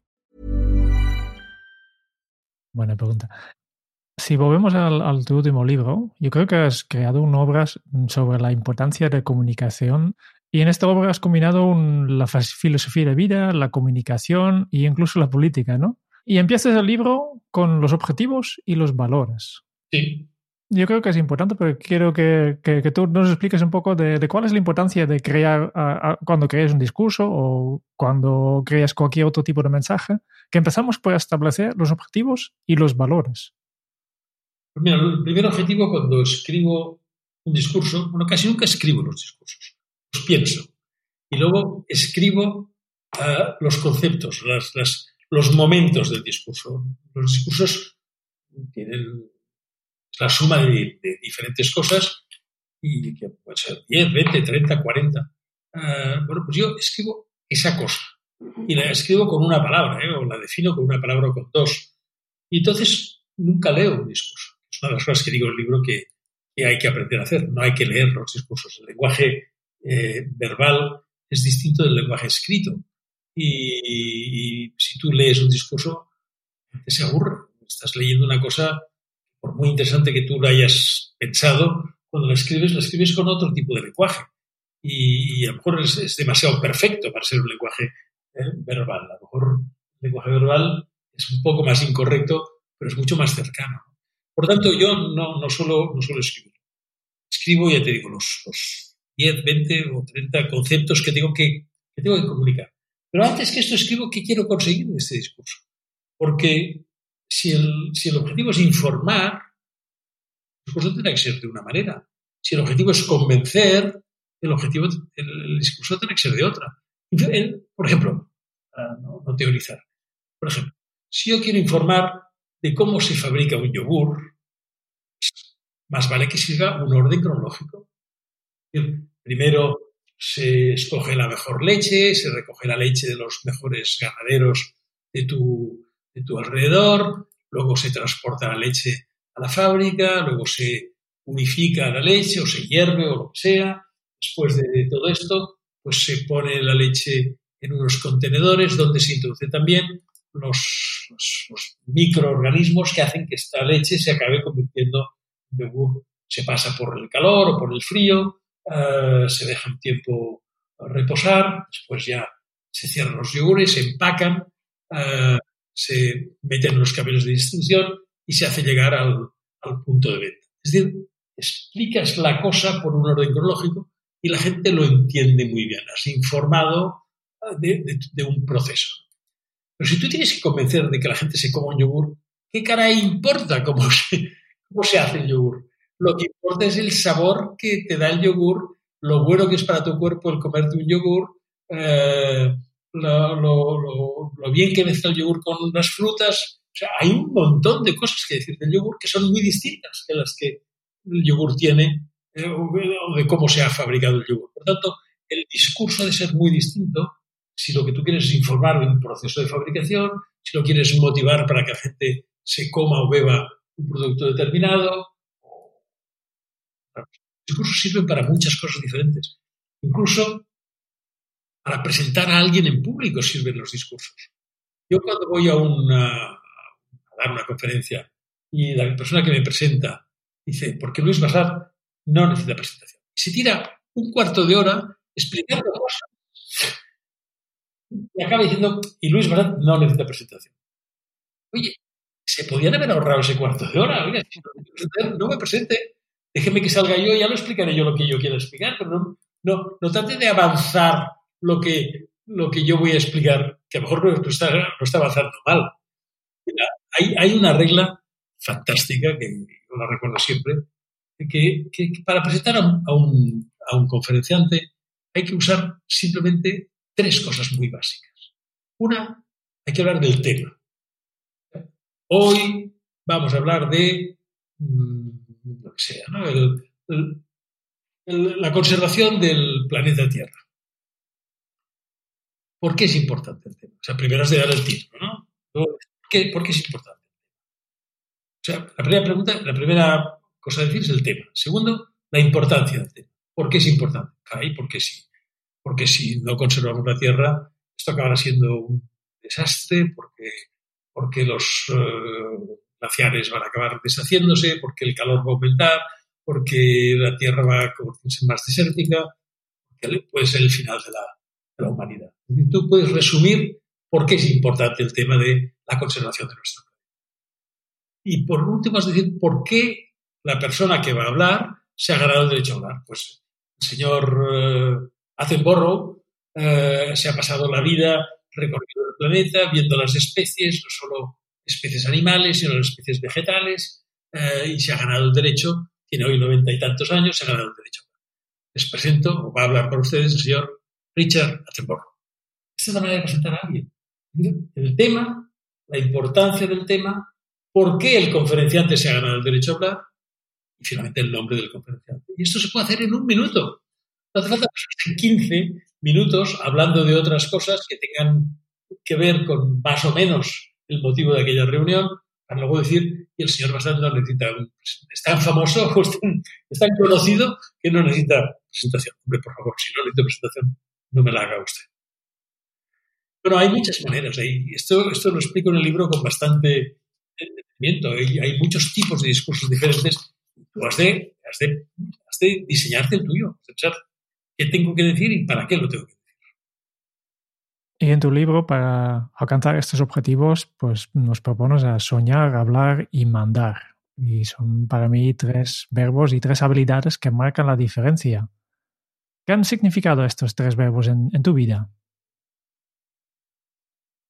Buena pregunta. Si volvemos al, tu último libro, yo creo que has creado una obra sobre la importancia de comunicación y en esta obra has combinado un, la filosofía de vida, la comunicación e incluso la política, ¿no? Y empiezas el libro con los objetivos y los valores. Sí. Yo creo que es importante, pero quiero que, que, tú nos expliques un poco de, de, cuál es la importancia de crear, a, a, cuando creas un discurso o cuando creas cualquier otro tipo de mensaje, que empezamos por establecer los objetivos y los valores. Pues mira, el primer objetivo cuando escribo un discurso, bueno, casi nunca escribo los discursos, los pienso. Y luego escribo uh, los conceptos, las, las, los momentos del discurso. Los discursos tienen la suma de, diferentes cosas y que puede ser 10, 20, 30, 40. Uh, bueno, pues yo escribo esa cosa y la escribo con una palabra, ¿eh? o la defino con una palabra o con dos. Y entonces nunca leo un discurso. Es una de las cosas que digo en el libro que, que hay que aprender a hacer. No hay que leer los discursos. El lenguaje eh, verbal es distinto del lenguaje escrito. Y, si tú lees un discurso, te se aburre. Estás leyendo una cosa por muy interesante que tú lo hayas pensado, cuando la escribes, la escribes con otro tipo de lenguaje. Y, y a lo mejor es, es, demasiado perfecto para ser un lenguaje eh, verbal. A lo mejor el lenguaje verbal es un poco más incorrecto, pero es mucho más cercano. Por tanto, yo no, no, solo, no solo escribo. Escribo, ya te digo, los, los 10, 20 o 30 conceptos que tengo que, que tengo que comunicar. Pero antes que esto escribo, ¿qué quiero conseguir en este discurso? Porque si el, si el objetivo es informar, el discurso tendrá que ser de una manera. Si el objetivo es convencer, el, objetivo, el, discurso tendrá que ser de otra. Por ejemplo, para no, no, teorizar, por ejemplo, si yo quiero informar de cómo se fabrica un yogur, más vale que siga un orden cronológico. Primero se escoge la mejor leche, se recoge la leche de los mejores ganaderos de tu, de tu alrededor, luego se transporta la leche a la fábrica, luego se unifica la leche o se hierve o lo que sea. Después de todo esto, pues se pone la leche en unos contenedores donde se introduce también los, microorganismos que hacen que esta leche se acabe convirtiendo en yogur. Se pasa por el calor o por el frío, uh, se deja un tiempo reposar, después ya se cierran los yogures, se empacan, uh, se meten en los camiones de distribución y se hace llegar al, punto de venta. Es decir, explicas la cosa por un orden cronológico y la gente lo entiende muy bien. Has informado de, de, un proceso. Pero si tú tienes que convencer de que la gente se coma un yogur, ¿qué cara importa cómo (laughs) se, cómo se hace el yogur? Lo que importa es el sabor que te da el yogur, lo bueno que es para tu cuerpo el comerte un yogur, eh, lo, lo, lo, lo, bien que mezcla el yogur con las frutas. O sea, hay un montón de cosas que decir del yogur que son muy distintas de las que el yogur tiene eh, o de cómo se ha fabricado el yogur. Por tanto, el discurso ha de ser muy distinto si lo que tú quieres es informar de un proceso de fabricación, si lo quieres motivar para que la gente se coma o beba un producto determinado. discursos sirven para muchas cosas diferentes. Incluso para presentar a alguien en público sirven los discursos. Yo cuando voy a, una, dar una conferencia y la persona que me presenta dice, porque Luis Basar no necesita presentación. Se tira un cuarto de hora explicando cosas y acaba diciendo, y Luis Basar no necesita presentación. Oye, se podían haber ahorrado ese cuarto de hora. Oiga, no me presente, déjeme que salga yo, ya lo explicaré yo lo que yo quiero explicar, pero no, no, no trate de avanzar lo que, lo que yo voy a explicar, que a lo mejor no está, no está avanzando mal. hay, hay, una regla fantástica, que yo la recuerdo siempre, que, que, para presentar a un, a, un, a un conferenciante hay que usar simplemente tres cosas muy básicas. Una, hay que hablar del tema. Hoy vamos a hablar de mm, lo que sea, ¿no? el, la conservación del planeta Tierra. ¿Por qué es importante el tema? O sea, primero has de dar el título, ¿no? ¿Por qué, es importante? O sea, la primera pregunta, la primera cosa a decir es el tema. Segundo, la importancia del tema. ¿Por qué es importante? Cae porque sí. Porque si no conservamos la Tierra, esto acabará siendo un desastre, porque, porque los uh, glaciares van a acabar deshaciéndose, porque el calor va a aumentar, porque la Tierra va a convertirse más desértica, porque puede ser el final de la, la humanidad. Tú puedes resumir por qué es importante el tema de la conservación de nuestro planeta. Y por último, es decir, por qué la persona que va a hablar se ha ganado el derecho a hablar. Pues el señor eh, Attenborough eh, se ha pasado la vida recorriendo el planeta, viendo las especies, no solo especies animales, sino las especies vegetales, eh, y se ha ganado el derecho tiene hoy noventa y tantos años, se ha ganado el derecho. Les presento, o va a hablar por ustedes, el señor Richard Attenborough. Esta es la manera de presentar a alguien. El tema, la importancia del tema, por qué el conferenciante se ha ganado el derecho a hablar y finalmente el nombre del conferenciante. Y esto se puede hacer en un minuto. No hace falta 15 minutos hablando de otras cosas que tengan que ver con más o menos el motivo de aquella reunión, para luego decir, y el señor bastante no necesita, es tan famoso, (laughs) es tan conocido, que no necesita presentación. Hombre, por favor, si no necesita presentación, no me la haga usted. Bueno, hay muchas maneras. Esto, esto lo explico en el libro con bastante entendimiento. Hay, muchos tipos de discursos diferentes. Tú has de, has de diseñarte el tuyo, pensar qué tengo que decir y para qué lo tengo que decir. Y en tu libro, para alcanzar estos objetivos, pues nos propones a soñar, hablar y mandar. Y son para mí tres verbos y tres habilidades que marcan la diferencia. ¿Qué han significado estos tres verbos en, tu vida?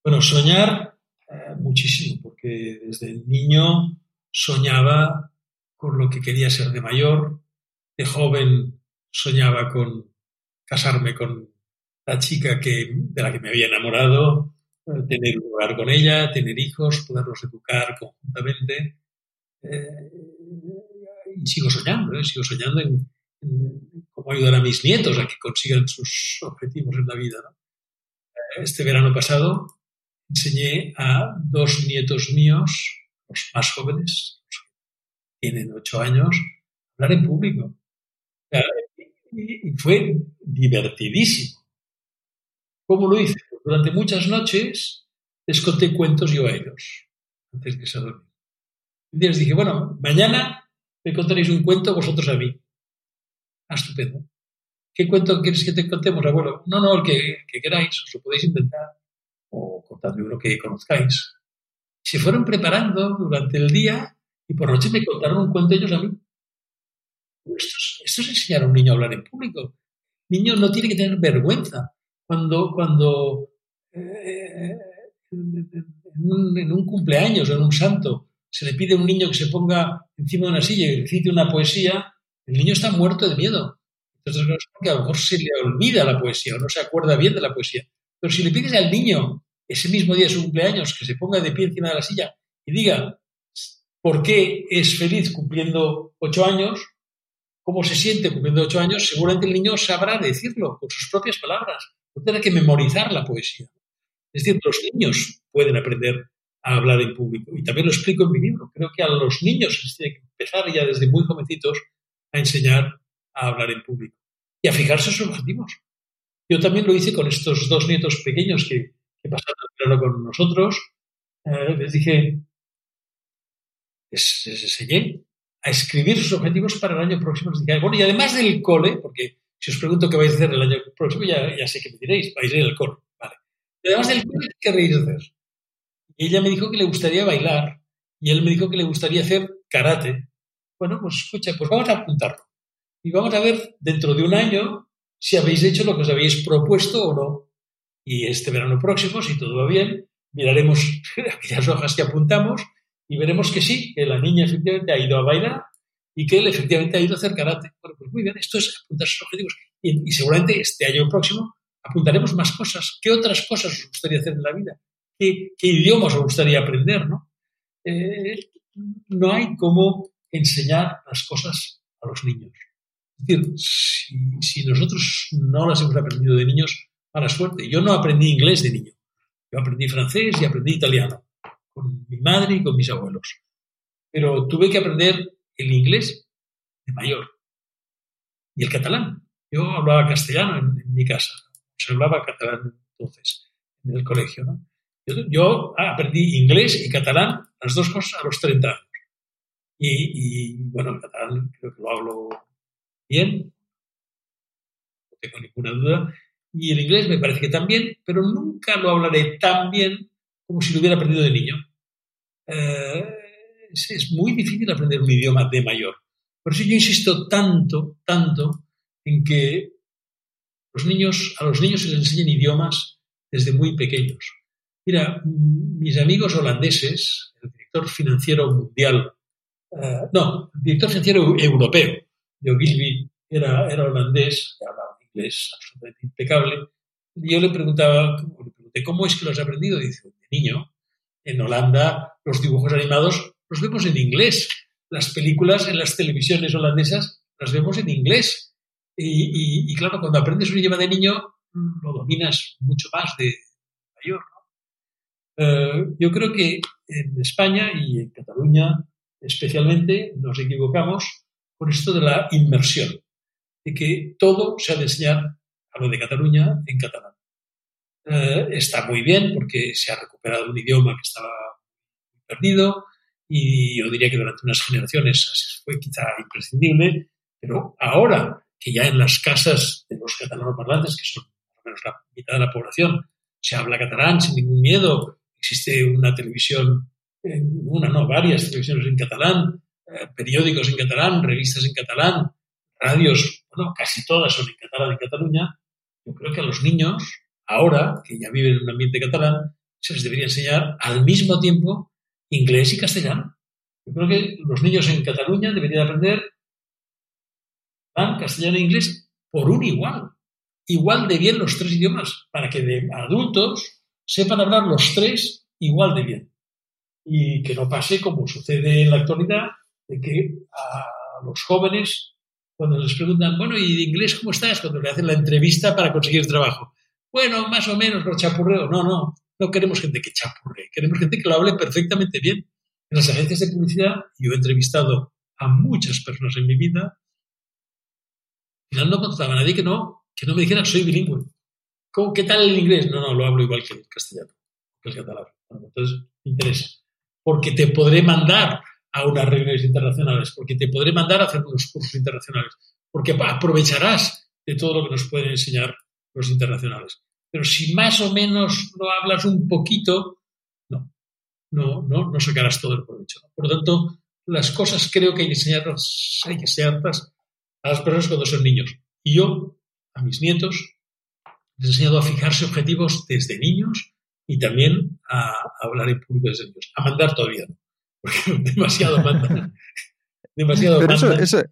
Bueno, soñar eh, muchísimo, porque desde niño soñaba con lo que quería ser de mayor, de joven soñaba con casarme con la chica que, de la que me había enamorado, eh, tener un lugar con ella, tener hijos, poderlos educar conjuntamente. Eh, y sigo soñando, ¿eh? sigo soñando en, cómo ayudar a mis nietos a que consigan sus objetivos en la vida. Este verano pasado enseñé a dos nietos míos, los más jóvenes, tienen ocho años, a hablar en público. Y fue divertidísimo ¿Cómo lo hice? Pues durante muchas noches les conté cuentos yo a ellos, antes que se. Un día les dije, bueno, mañana me contaréis un cuento vosotros a mí. Ah, estupendo. ¿Qué cuento quieres que te contemos, abuelo? No, no, el que, queráis, os lo podéis inventar. O contadme uno que conozcáis. Se fueron preparando durante el día y por noche me contaron un cuento ellos a mí. Esto es, esto es enseñar a un niño a hablar en público. El niño no tiene que tener vergüenza cuando, cuando eh, en, un, cumpleaños o en un santo se le pide a un niño que se ponga encima de una silla y recite una poesía, el niño está muerto de miedo. Entonces, porque a lo mejor se le olvida la poesía o no se acuerda bien de la poesía. Pero si le pides al niño ese mismo día de su cumpleaños que se ponga de pie encima de la silla y diga por qué es feliz cumpliendo ocho años, cómo se siente cumpliendo ocho años, seguramente el niño sabrá decirlo con sus propias palabras no tiene que memorizar la poesía. Es decir, los niños pueden aprender a hablar en público. Y también lo explico en mi libro. Creo que a los niños se tiene que empezar ya desde muy jovencitos a enseñar a hablar en público y a fijarse sus objetivos. Yo también lo hice con estos dos nietos pequeños que, pasaron el verano con nosotros. Eh, les dije, les, enseñé a escribir sus objetivos para el año próximo. Les dije, bueno, y además del cole, porque si os pregunto qué vais a hacer el año próximo, ya, sé que me diréis, vais a ir al cole. Vale. Y además del cole, ¿qué querréis hacer? Y ella me dijo que le gustaría bailar y él me dijo que le gustaría hacer karate. Bueno, pues escucha, pues vamos a apuntarlo. Y vamos a ver dentro de un año si habéis hecho lo que os habéis propuesto o no. Y este verano próximo, si todo va bien, miraremos (laughs) aquellas hojas que apuntamos y veremos que sí, que la niña efectivamente ha ido a bailar y que él efectivamente ha ido a hacer karate. Bueno, pues muy bien, esto es apuntar sus objetivos. Y, seguramente este año próximo apuntaremos más cosas. ¿Qué otras cosas os gustaría hacer en la vida? ¿Qué, qué idiomas os gustaría aprender? ¿no? Eh, no hay cómo enseñar las cosas a los niños. Es decir, si, si, nosotros no las hemos aprendido de niños, mala suerte. Yo no aprendí inglés de niño. Yo aprendí francés y aprendí italiano, con mi madre y con mis abuelos. Pero tuve que aprender el inglés de mayor y el catalán. Yo hablaba castellano en, en mi casa. Se hablaba catalán entonces en el colegio. ¿no? Yo, yo, aprendí inglés y catalán, las dos cosas, a los 30 años. Y, bueno, el catalán creo que lo hablo bien, no tengo ninguna duda. Y el inglés me parece que también, pero nunca lo hablaré tan bien como si lo hubiera aprendido de niño. Eh, es, muy difícil aprender un idioma de mayor. Por eso yo insisto tanto, tanto en que los niños, a los niños se les enseñen idiomas desde muy pequeños. Mira, mis amigos holandeses, el director financiero mundial, uh, no, director financiero europeo de Ogilvy era, era holandés, hablaba inglés absolutamente impecable, y yo le preguntaba, le pregunté, ¿cómo es que lo has aprendido? Y dice, de niño, en Holanda los dibujos animados los vemos en inglés, las películas en las televisiones holandesas las vemos en inglés. Y, y, y claro, cuando aprendes un idioma de niño, lo dominas mucho más de mayor. Eh, yo creo que en España y en Cataluña especialmente nos equivocamos con esto de la inmersión, de que todo se ha de enseñar a lo de Cataluña en catalán. Eh, está muy bien porque se ha recuperado un idioma que estaba perdido y yo diría que durante unas generaciones fue quizá imprescindible, pero ahora que ya en las casas de los catalanos parlantes, que son o menos la mitad de la población, se habla catalán sin ningún miedo, existe una televisión, una no, varias televisiones en catalán, eh, periódicos en catalán, revistas en catalán, radios, bueno, casi todas son en catalán en Cataluña. Yo creo que a los niños, ahora que ya viven en un ambiente catalán, se les debería enseñar al mismo tiempo inglés y castellano. Yo creo que los niños en Cataluña deberían aprender castellano e inglés por un igual. Igual de bien los tres idiomas, para que de adultos sepan hablar los tres igual de bien. Y que no pase como sucede en la actualidad, de que a los jóvenes, cuando les preguntan, bueno, ¿y de inglés cómo estás? Cuando le hacen la entrevista para conseguir trabajo. Bueno, más o menos lo chapurreo. No, no, no queremos gente que chapurre, queremos gente que lo hable perfectamente bien. En las agencias de publicidad, yo he entrevistado a muchas personas en mi vida, final no contrataba a nadie que no, que no me dijera soy bilingüe. ¿Cómo, ¿Qué tal el inglés? No, no, lo hablo igual que el castellano, que el catalán. Entonces, me interesa. Porque te podré mandar a unas reuniones internacionales, porque te podré mandar a hacer unos cursos internacionales, porque aprovecharás de todo lo que nos pueden enseñar los internacionales. Pero si más o menos lo hablas un poquito, no, no, no, no sacarás todo el provecho. Por lo tanto, las cosas creo que hay que enseñarlas, hay que enseñarlas a las personas cuando son niños. Y yo, a mis nietos, les he enseñado a fijarse objetivos desde niños y también a, hablar en público desde niños. A mandar todavía no, porque (laughs) demasiado mandan. (laughs) demasiado Pero mandan. Eso, eso,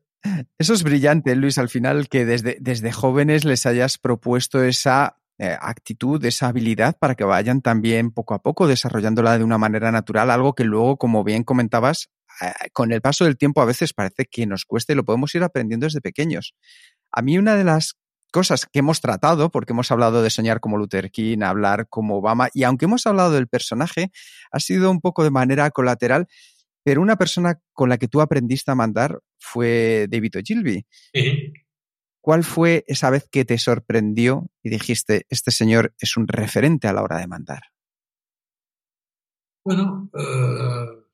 eso, es brillante, Luis, al final, que desde, desde jóvenes les hayas propuesto esa eh, actitud, esa habilidad para que vayan también poco a poco desarrollándola de una manera natural, algo que luego, como bien comentabas, eh, con el paso del tiempo a veces parece que nos cuesta y lo podemos ir aprendiendo desde pequeños. A mí una de las cosas que hemos tratado, porque hemos hablado de soñar como Luther King, hablar como Obama, y aunque hemos hablado del personaje, ha sido un poco de manera colateral, pero una persona con la que tú aprendiste a mandar fue David Ogilvy. Sí. ¿cuál fue esa vez que te sorprendió y dijiste, este señor es un referente a la hora de mandar? Bueno, uh,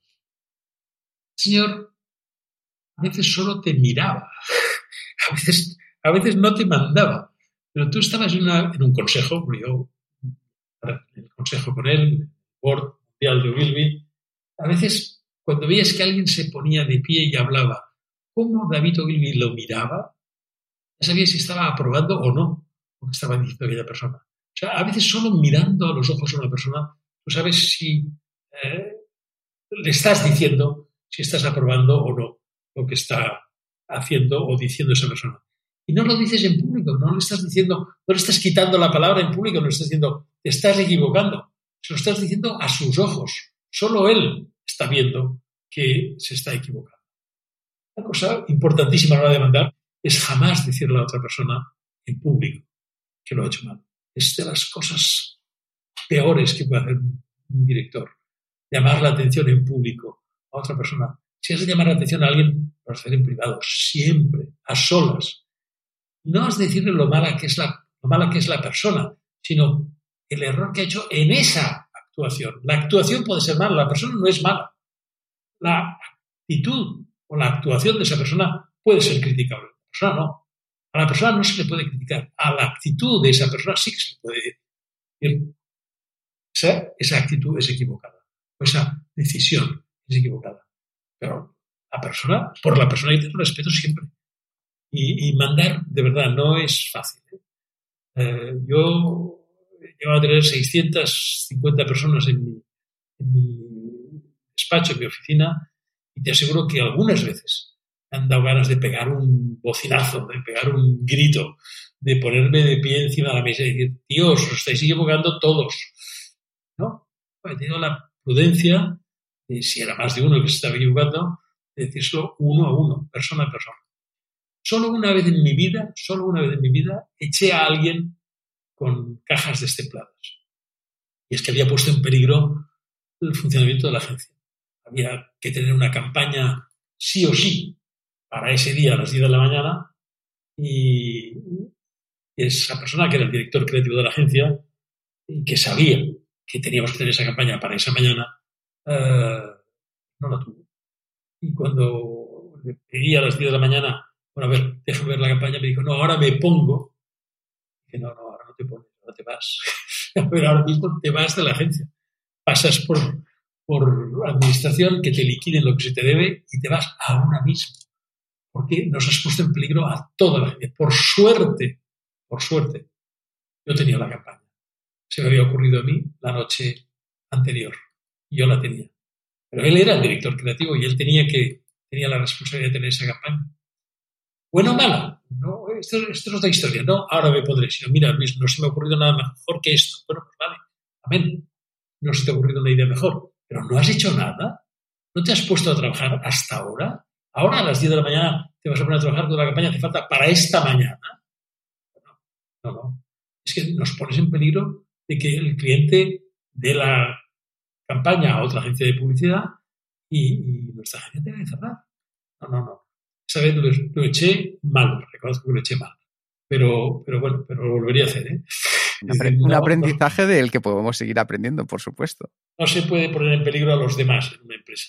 señor a veces solo te miraba, (laughs) a veces, a veces no te mandaba, pero tú estabas en, un consejo, yo, el consejo con él, el board mundial de a veces cuando veías que alguien se ponía de pie y hablaba, ¿cómo David Ogilvy lo miraba? Ya sabías si estaba aprobando o no lo que estaba diciendo aquella persona. O sea, a veces solo mirando a los ojos a una persona, tú sabes si eh, le estás diciendo si estás aprobando o no lo que está haciendo o diciendo esa persona. Y no lo dices en público, no le estás diciendo, no le estás quitando la palabra en público, no le estás diciendo, te estás equivocando. Se lo estás diciendo a sus ojos. Solo él está viendo que se está equivocando. Una cosa importantísima a la hora de mandar es jamás decirle a otra persona en público que lo ha hecho mal. Es de las cosas peores que puede hacer un director. Llamar la atención en público a otra persona si has de llamar la atención a alguien, lo hacer en privado, siempre, a solas. No de decirle lo mala que es la, mala que es la persona, sino el error que ha hecho en esa actuación. La actuación puede ser mala, la persona no es mala. La actitud o la actuación de esa persona puede ser criticable, la persona no. A la persona no se le puede criticar, a la actitud de esa persona sí que se le puede decir. Esa, esa actitud es equivocada, o esa decisión es equivocada. Pero la persona, por la persona hay que tener respeto siempre. Y, mandar, de verdad, no es fácil. ¿eh? Eh, yo he a tener 650 personas en mi, en mi despacho, en mi oficina, y te aseguro que algunas veces han dado ganas de pegar un bocinazo, de pegar un grito, de ponerme de pie encima de la mesa y decir, Dios, os estáis equivocando todos. ¿No? He tenido la prudencia si era más de uno que se estaba equivocando, decirlo uno a uno, persona a persona. Solo una vez en mi vida, solo una vez en mi vida, eché a alguien con cajas destempladas. Y es que había puesto en peligro el funcionamiento de la agencia. Había que tener una campaña sí o sí para ese día a las 10 de la mañana y esa persona que era el director creativo de la agencia y que sabía que teníamos que tener esa campaña para esa mañana, eh, no la tuvo. Y cuando le pedí a las 10 de la mañana, bueno, a ver, (laughs) déjame ver la campaña, me dijo, no, ahora me pongo. Dije, no, no, ahora no te pones, ahora te vas. (laughs) Pero ahora mismo te vas de la agencia. Pasas por, por administración, que te liquiden lo que se te debe y te vas ahora mismo. Porque nos has puesto en peligro a toda la gente. Por suerte, por suerte, yo tenía la campaña. Se me había ocurrido a mí la noche anterior yo la tenía. Pero él era el director creativo y él tenía que tenía la responsabilidad de tener esa campaña. ¿Buena o mala? No, esto, es otra historia. No, ahora me podré. Si no, mira, Luis, no se me ha ocurrido nada mejor que esto. Bueno, pues vale. Amén. No se te ha ocurrido una idea mejor. Pero no has hecho nada. ¿No te has puesto a trabajar hasta ahora? Ahora a las 10 de la mañana te vas a poner a trabajar toda la campaña hace falta para esta mañana. No, no. Es que nos pones en peligro de que el cliente de la campaña a otra agencia de publicidad y, nuestra agencia tiene que cerrar. No, no, no. Esa vez lo, eché mal, reconozco que lo eché mal. Pero, pero bueno, pero lo volvería a hacer. ¿eh? Un, (laughs) aprendizaje del que podemos seguir aprendiendo, por supuesto. No se puede poner en peligro a los demás en una empresa.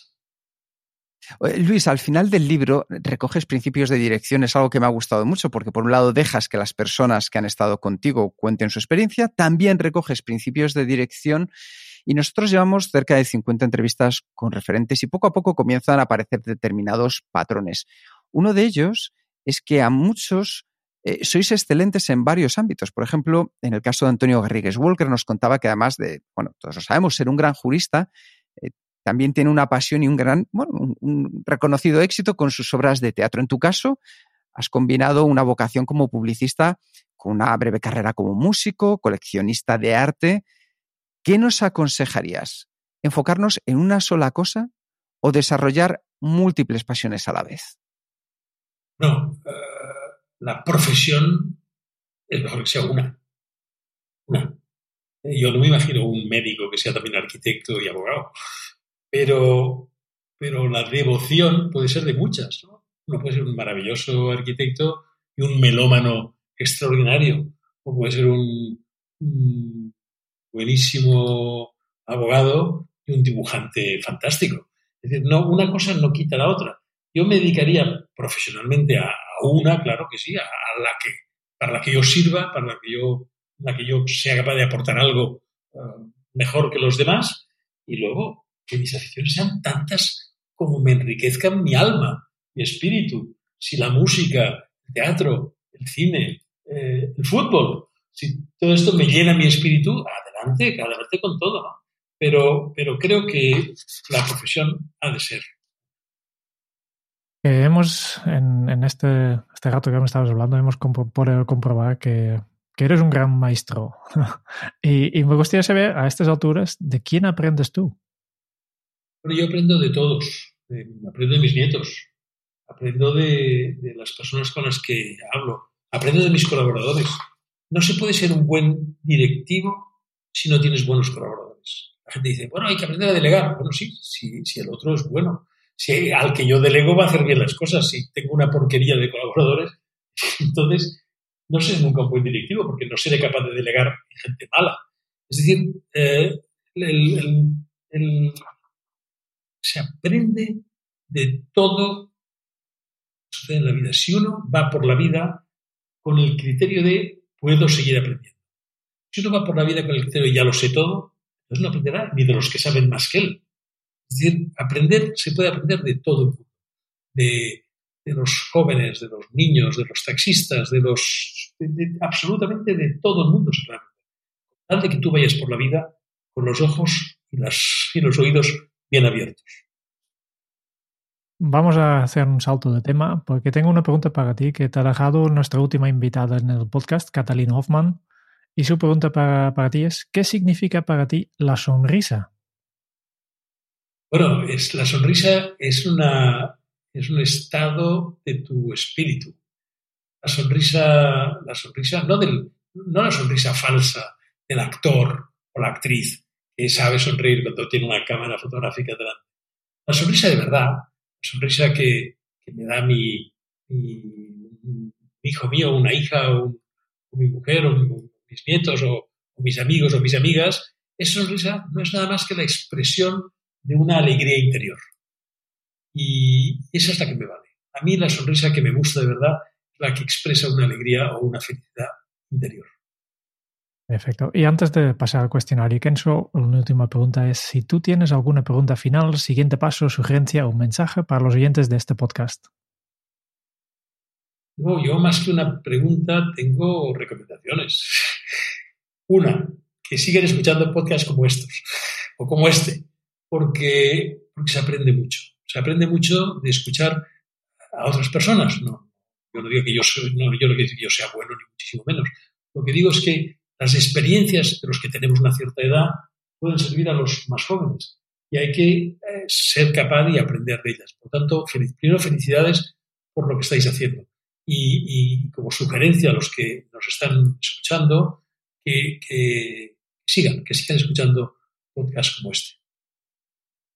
Luis, al final del libro recoges principios de dirección, es algo que me ha gustado mucho, porque por un lado dejas que las personas que han estado contigo cuenten su experiencia, también recoges principios de dirección y nosotros llevamos cerca de 50 entrevistas con referentes y poco a poco comienzan a aparecer determinados patrones. Uno de ellos es que a muchos eh, sois excelentes en varios ámbitos. Por ejemplo, en el caso de Antonio Garrigues Walker nos contaba que además de, bueno, todos lo sabemos, ser un gran jurista, eh, también tiene una pasión y un gran, bueno, un reconocido éxito con sus obras de teatro. En tu caso, has combinado una vocación como publicista con una breve carrera como músico, coleccionista de arte ¿Qué nos aconsejarías? ¿Enfocarnos en una sola cosa o desarrollar múltiples pasiones a la vez? No, eh, la profesión es mejor que sea una. Una. Yo no me imagino un médico que sea también arquitecto y abogado, pero, pero la devoción puede ser de muchas. ¿no? Uno puede ser un maravilloso arquitecto y un melómano extraordinario, o puede ser un, buenísimo abogado y un dibujante fantástico. Es decir, no, una cosa no quita la otra. Yo me dedicaría profesionalmente a, una, claro que sí, a, la que, para la que yo sirva, para la que yo, la que yo sea capaz de aportar algo eh, mejor que los demás, y luego que mis aficiones sean tantas como me enriquezcan mi alma, mi espíritu. Si la música, el teatro, el cine, eh, el fútbol, si todo esto me llena mi espíritu, adelante, adelante con todo. Pero, pero creo que la profesión ha de ser. Hemos, en, este, este rato que me estabas hablando, hemos podido comprobar que, que eres un gran maestro. (laughs) y, y, me gustaría saber a estas alturas de quién aprendes tú. Bueno, yo aprendo de todos. aprendo de mis nietos. Aprendo de, de las personas con las que hablo. Aprendo de mis colaboradores. No se puede ser un buen directivo si no tienes buenos colaboradores. La gente dice, bueno, hay que aprender a delegar. Bueno, sí, si, si el otro es bueno. Si al que yo delego va a hacer bien las cosas. Si tengo una porquería de colaboradores, (laughs) entonces no seré nunca un buen directivo porque no seré capaz de delegar en gente mala. Es decir, eh, se aprende de todo en la vida. Si uno va por la vida con el criterio de puedo seguir aprendiendo. Si uno va por la vida con el criterio de ya lo sé todo, entonces no aprenderá ni de los que saben más que él. Es decir, aprender se puede aprender de todo el mundo. De, los jóvenes, de los niños, de los taxistas, de los. absolutamente de todo el mundo se puede aprender. De que tú vayas por la vida con los ojos y los oídos bien abiertos. Vamos a hacer un salto de tema porque tengo una pregunta para ti que te ha dejado nuestra última invitada en el podcast, Catalina Hoffman. Y su pregunta para, para ti es, ¿qué significa para ti la sonrisa? Bueno, es, la sonrisa es, una, es un estado de tu espíritu. La sonrisa, la sonrisa no, del, no la sonrisa falsa del actor o la actriz que sabe sonreír cuando tiene una cámara fotográfica delante. La sonrisa de verdad sonrisa que, me da mi, hijo mío, una hija, o, mi mujer, o, mis nietos, o, mis amigos, o mis amigas, esa sonrisa no es nada más que la expresión de una alegría interior. Y esa es la que me vale. A mí la sonrisa que me gusta de verdad es la que expresa una alegría o una felicidad interior. Perfecto. Y antes de pasar al cuestionario, Kenzo, una última pregunta es si tú tienes alguna pregunta final, siguiente paso, sugerencia o mensaje para los oyentes de este podcast. No, yo más que una pregunta tengo recomendaciones. (laughs) Una, que sigan escuchando podcasts como estos o como este, porque, se aprende mucho. Se aprende mucho de escuchar a otras personas. No, yo no digo que yo, no, yo no digo que yo sea bueno, ni muchísimo menos. Lo que digo es que las experiencias de los que tenemos una cierta edad pueden servir a los más jóvenes y hay que eh, ser capaz y aprender de ellas. Por tanto, primero felicidades por lo que estáis haciendo. Y, como sugerencia a los que nos están escuchando, que, sigan, que sigan escuchando podcasts como este.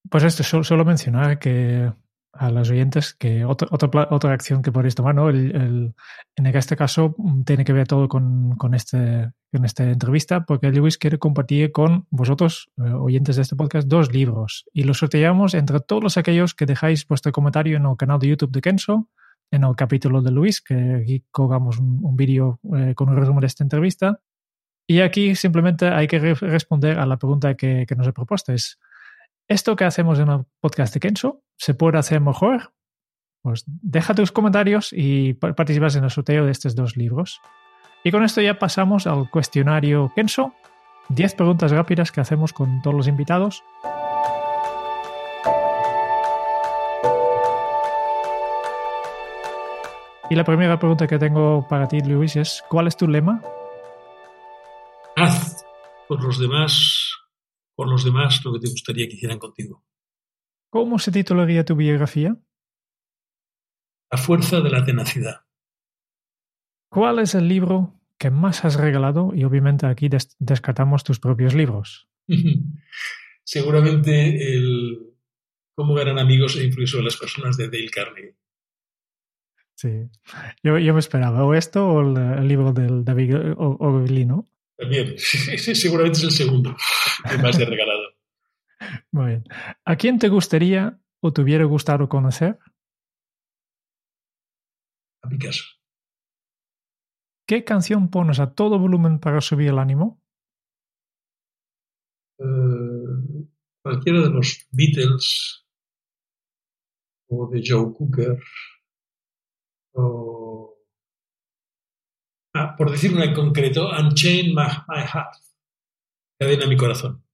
Pues esto, solo mencionar que a los oyentes que otra, otra, otra acción que podéis tomar, ¿no? En este caso mm, tiene que ver todo con, con, este, con esta entrevista, porque Lewis quiere compartir con vosotros, eh, oyentes de este podcast, dos libros y los sorteamos entre todos aquellos que dejáis vuestro comentario en el canal de YouTube de Kenzo, en el capítulo de Luis, que aquí colgamos un, vídeo eh, con un resumen de esta entrevista. Y aquí simplemente hay que responder a la pregunta que, que nos. Es, ¿esto que hacemos en el podcast de Kenzo se puede hacer mejor? Pues deja tus comentarios y participas en el sorteo de estos dos libros. Y con esto ya pasamos al cuestionario Kenso. 10 preguntas rápidas que hacemos con todos los invitados. Y la primera pregunta que tengo para ti, Luis, es ¿cuál es tu lema? Haz por los demás, por los demás lo que te gustaría que hicieran contigo. ¿Cómo se titularía tu biografía? La fuerza de la tenacidad. ¿Cuál es el libro que más has regalado? Y obviamente aquí descartamos tus propios libros. (laughs) Seguramente el Cómo ganan amigos e influir sobre las personas de Dale Carnegie. Sí. Yo, yo me esperaba o esto o el, el libro del David Ogilino. También, seguramente es el segundo que más he regalado. Muy bien. ¿A quién te gustaría o te hubiera gustado conocer? A Picasso. ¿Qué canción pones a todo volumen para subir el ánimo? Uh, cualquiera de los Beatles o de Joe Cooker o ah, por decir una en concreto Unchain My, my Heart cadena mi corazón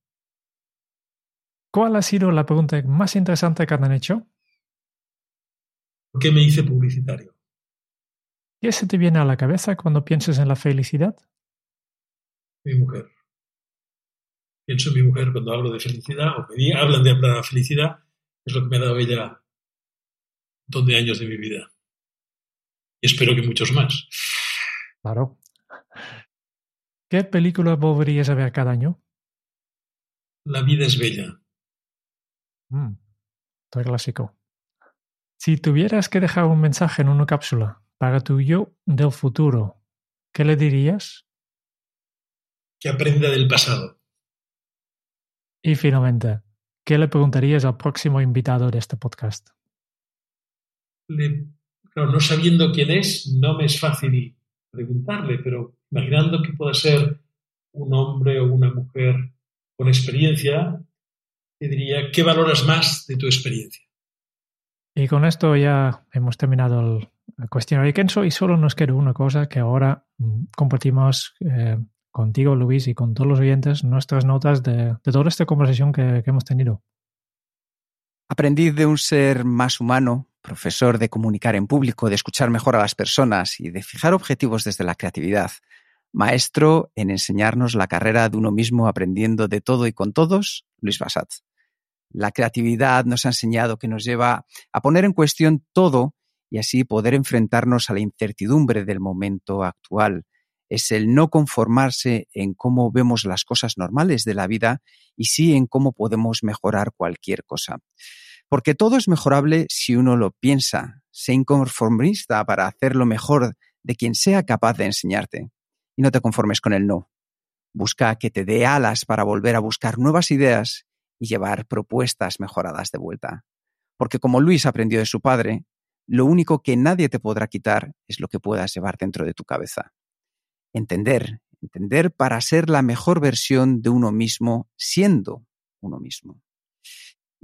¿Cuál ha sido la pregunta más interesante que han hecho? ¿Por qué me hice publicitario? ¿Qué se te viene a la cabeza cuando piensas en la felicidad? Mi mujer. Pienso en mi mujer cuando hablo de felicidad o me hablan de la felicidad, es lo que me ha dado ella un montón de años de mi vida. Y espero que muchos más. Claro. ¿Qué película volverías a ver cada año? La vida es bella. Mm, clásico. Si tuvieras que dejar un mensaje en una cápsula para tu yo del futuro, ¿qué le dirías? Que aprenda del pasado. Y finalmente, ¿qué le preguntarías al próximo invitado de este podcast? Le, claro, no sabiendo quién es, no me es fácil preguntarle, pero imaginando que pueda ser un hombre o una mujer con experiencia, te diría, ¿qué valoras más de tu experiencia? Y con esto ya hemos terminado el, cuestionario Kenso y solo nos queda una cosa que ahora mm, compartimos eh, contigo, Luis, y con todos los oyentes nuestras notas de, de toda esta conversación que, que hemos tenido. Aprendí de un ser más humano, profesor de comunicar en público, de escuchar mejor a las personas y de fijar objetivos desde la creatividad. Maestro en enseñarnos la carrera de uno mismo aprendiendo de todo y con todos, Luis Basat. La creatividad nos ha enseñado que nos lleva a poner en cuestión todo y así poder enfrentarnos a la incertidumbre del momento actual. Es el no conformarse en cómo vemos las cosas normales de la vida y sí en cómo podemos mejorar cualquier cosa. Porque todo es mejorable si uno lo piensa. Sé inconformista para hacer lo mejor de quien sea capaz de enseñarte. Y no te conformes con el no. Busca que te dé alas para volver a buscar nuevas ideas y llevar propuestas mejoradas de vuelta. Porque como Luis aprendió de su padre, lo único que nadie te podrá quitar es lo que puedas llevar dentro de tu cabeza. Entender, entender para ser la mejor versión de uno mismo siendo uno mismo.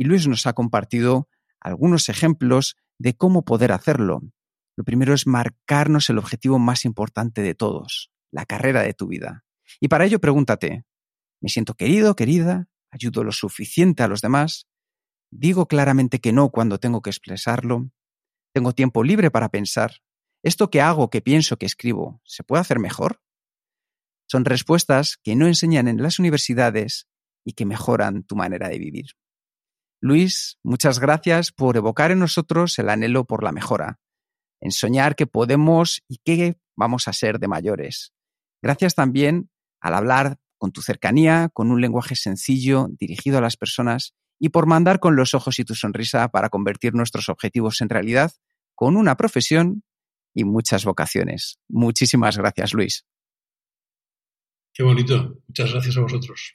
Y Luis nos ha compartido algunos ejemplos de cómo poder hacerlo. Lo primero es marcarnos el objetivo más importante de todos, la carrera de tu vida. Y para ello pregúntate, ¿me siento querido, querida? ¿Ayudo lo suficiente a los demás? ¿Digo claramente que no cuando tengo que expresarlo? ¿Tengo tiempo libre para pensar? ¿Esto que hago, que pienso, que escribo, se puede hacer mejor? Son respuestas que no enseñan en las universidades y que mejoran tu manera de vivir. Luis, muchas gracias por evocar en nosotros el anhelo por la mejora, en soñar que podemos y que vamos a ser de mayores. Gracias también al hablar con tu cercanía, con un lenguaje sencillo, dirigido a las personas y por mandar con los ojos y tu sonrisa para convertir nuestros objetivos en realidad con una profesión y muchas vocaciones. Muchísimas gracias, Luis. Qué bonito. Muchas gracias a vosotros.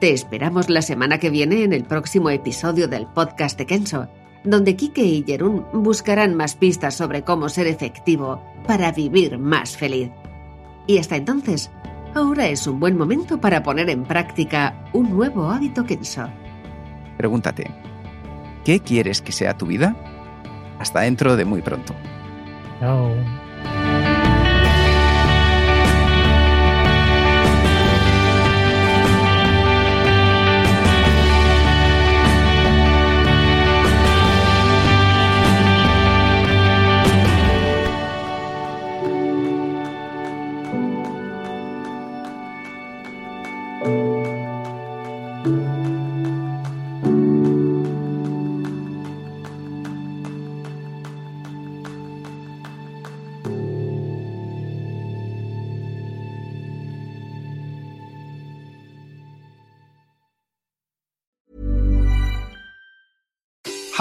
Te esperamos la semana que viene en el próximo episodio del podcast de Kenso, donde Kike y Jerún buscarán más pistas sobre cómo ser efectivo para vivir más feliz. Y hasta entonces, Ahora es un buen momento para poner en práctica un nuevo hábito Kenso. Pregúntate, ¿qué quieres que sea tu vida? Hasta dentro de muy pronto. Chao.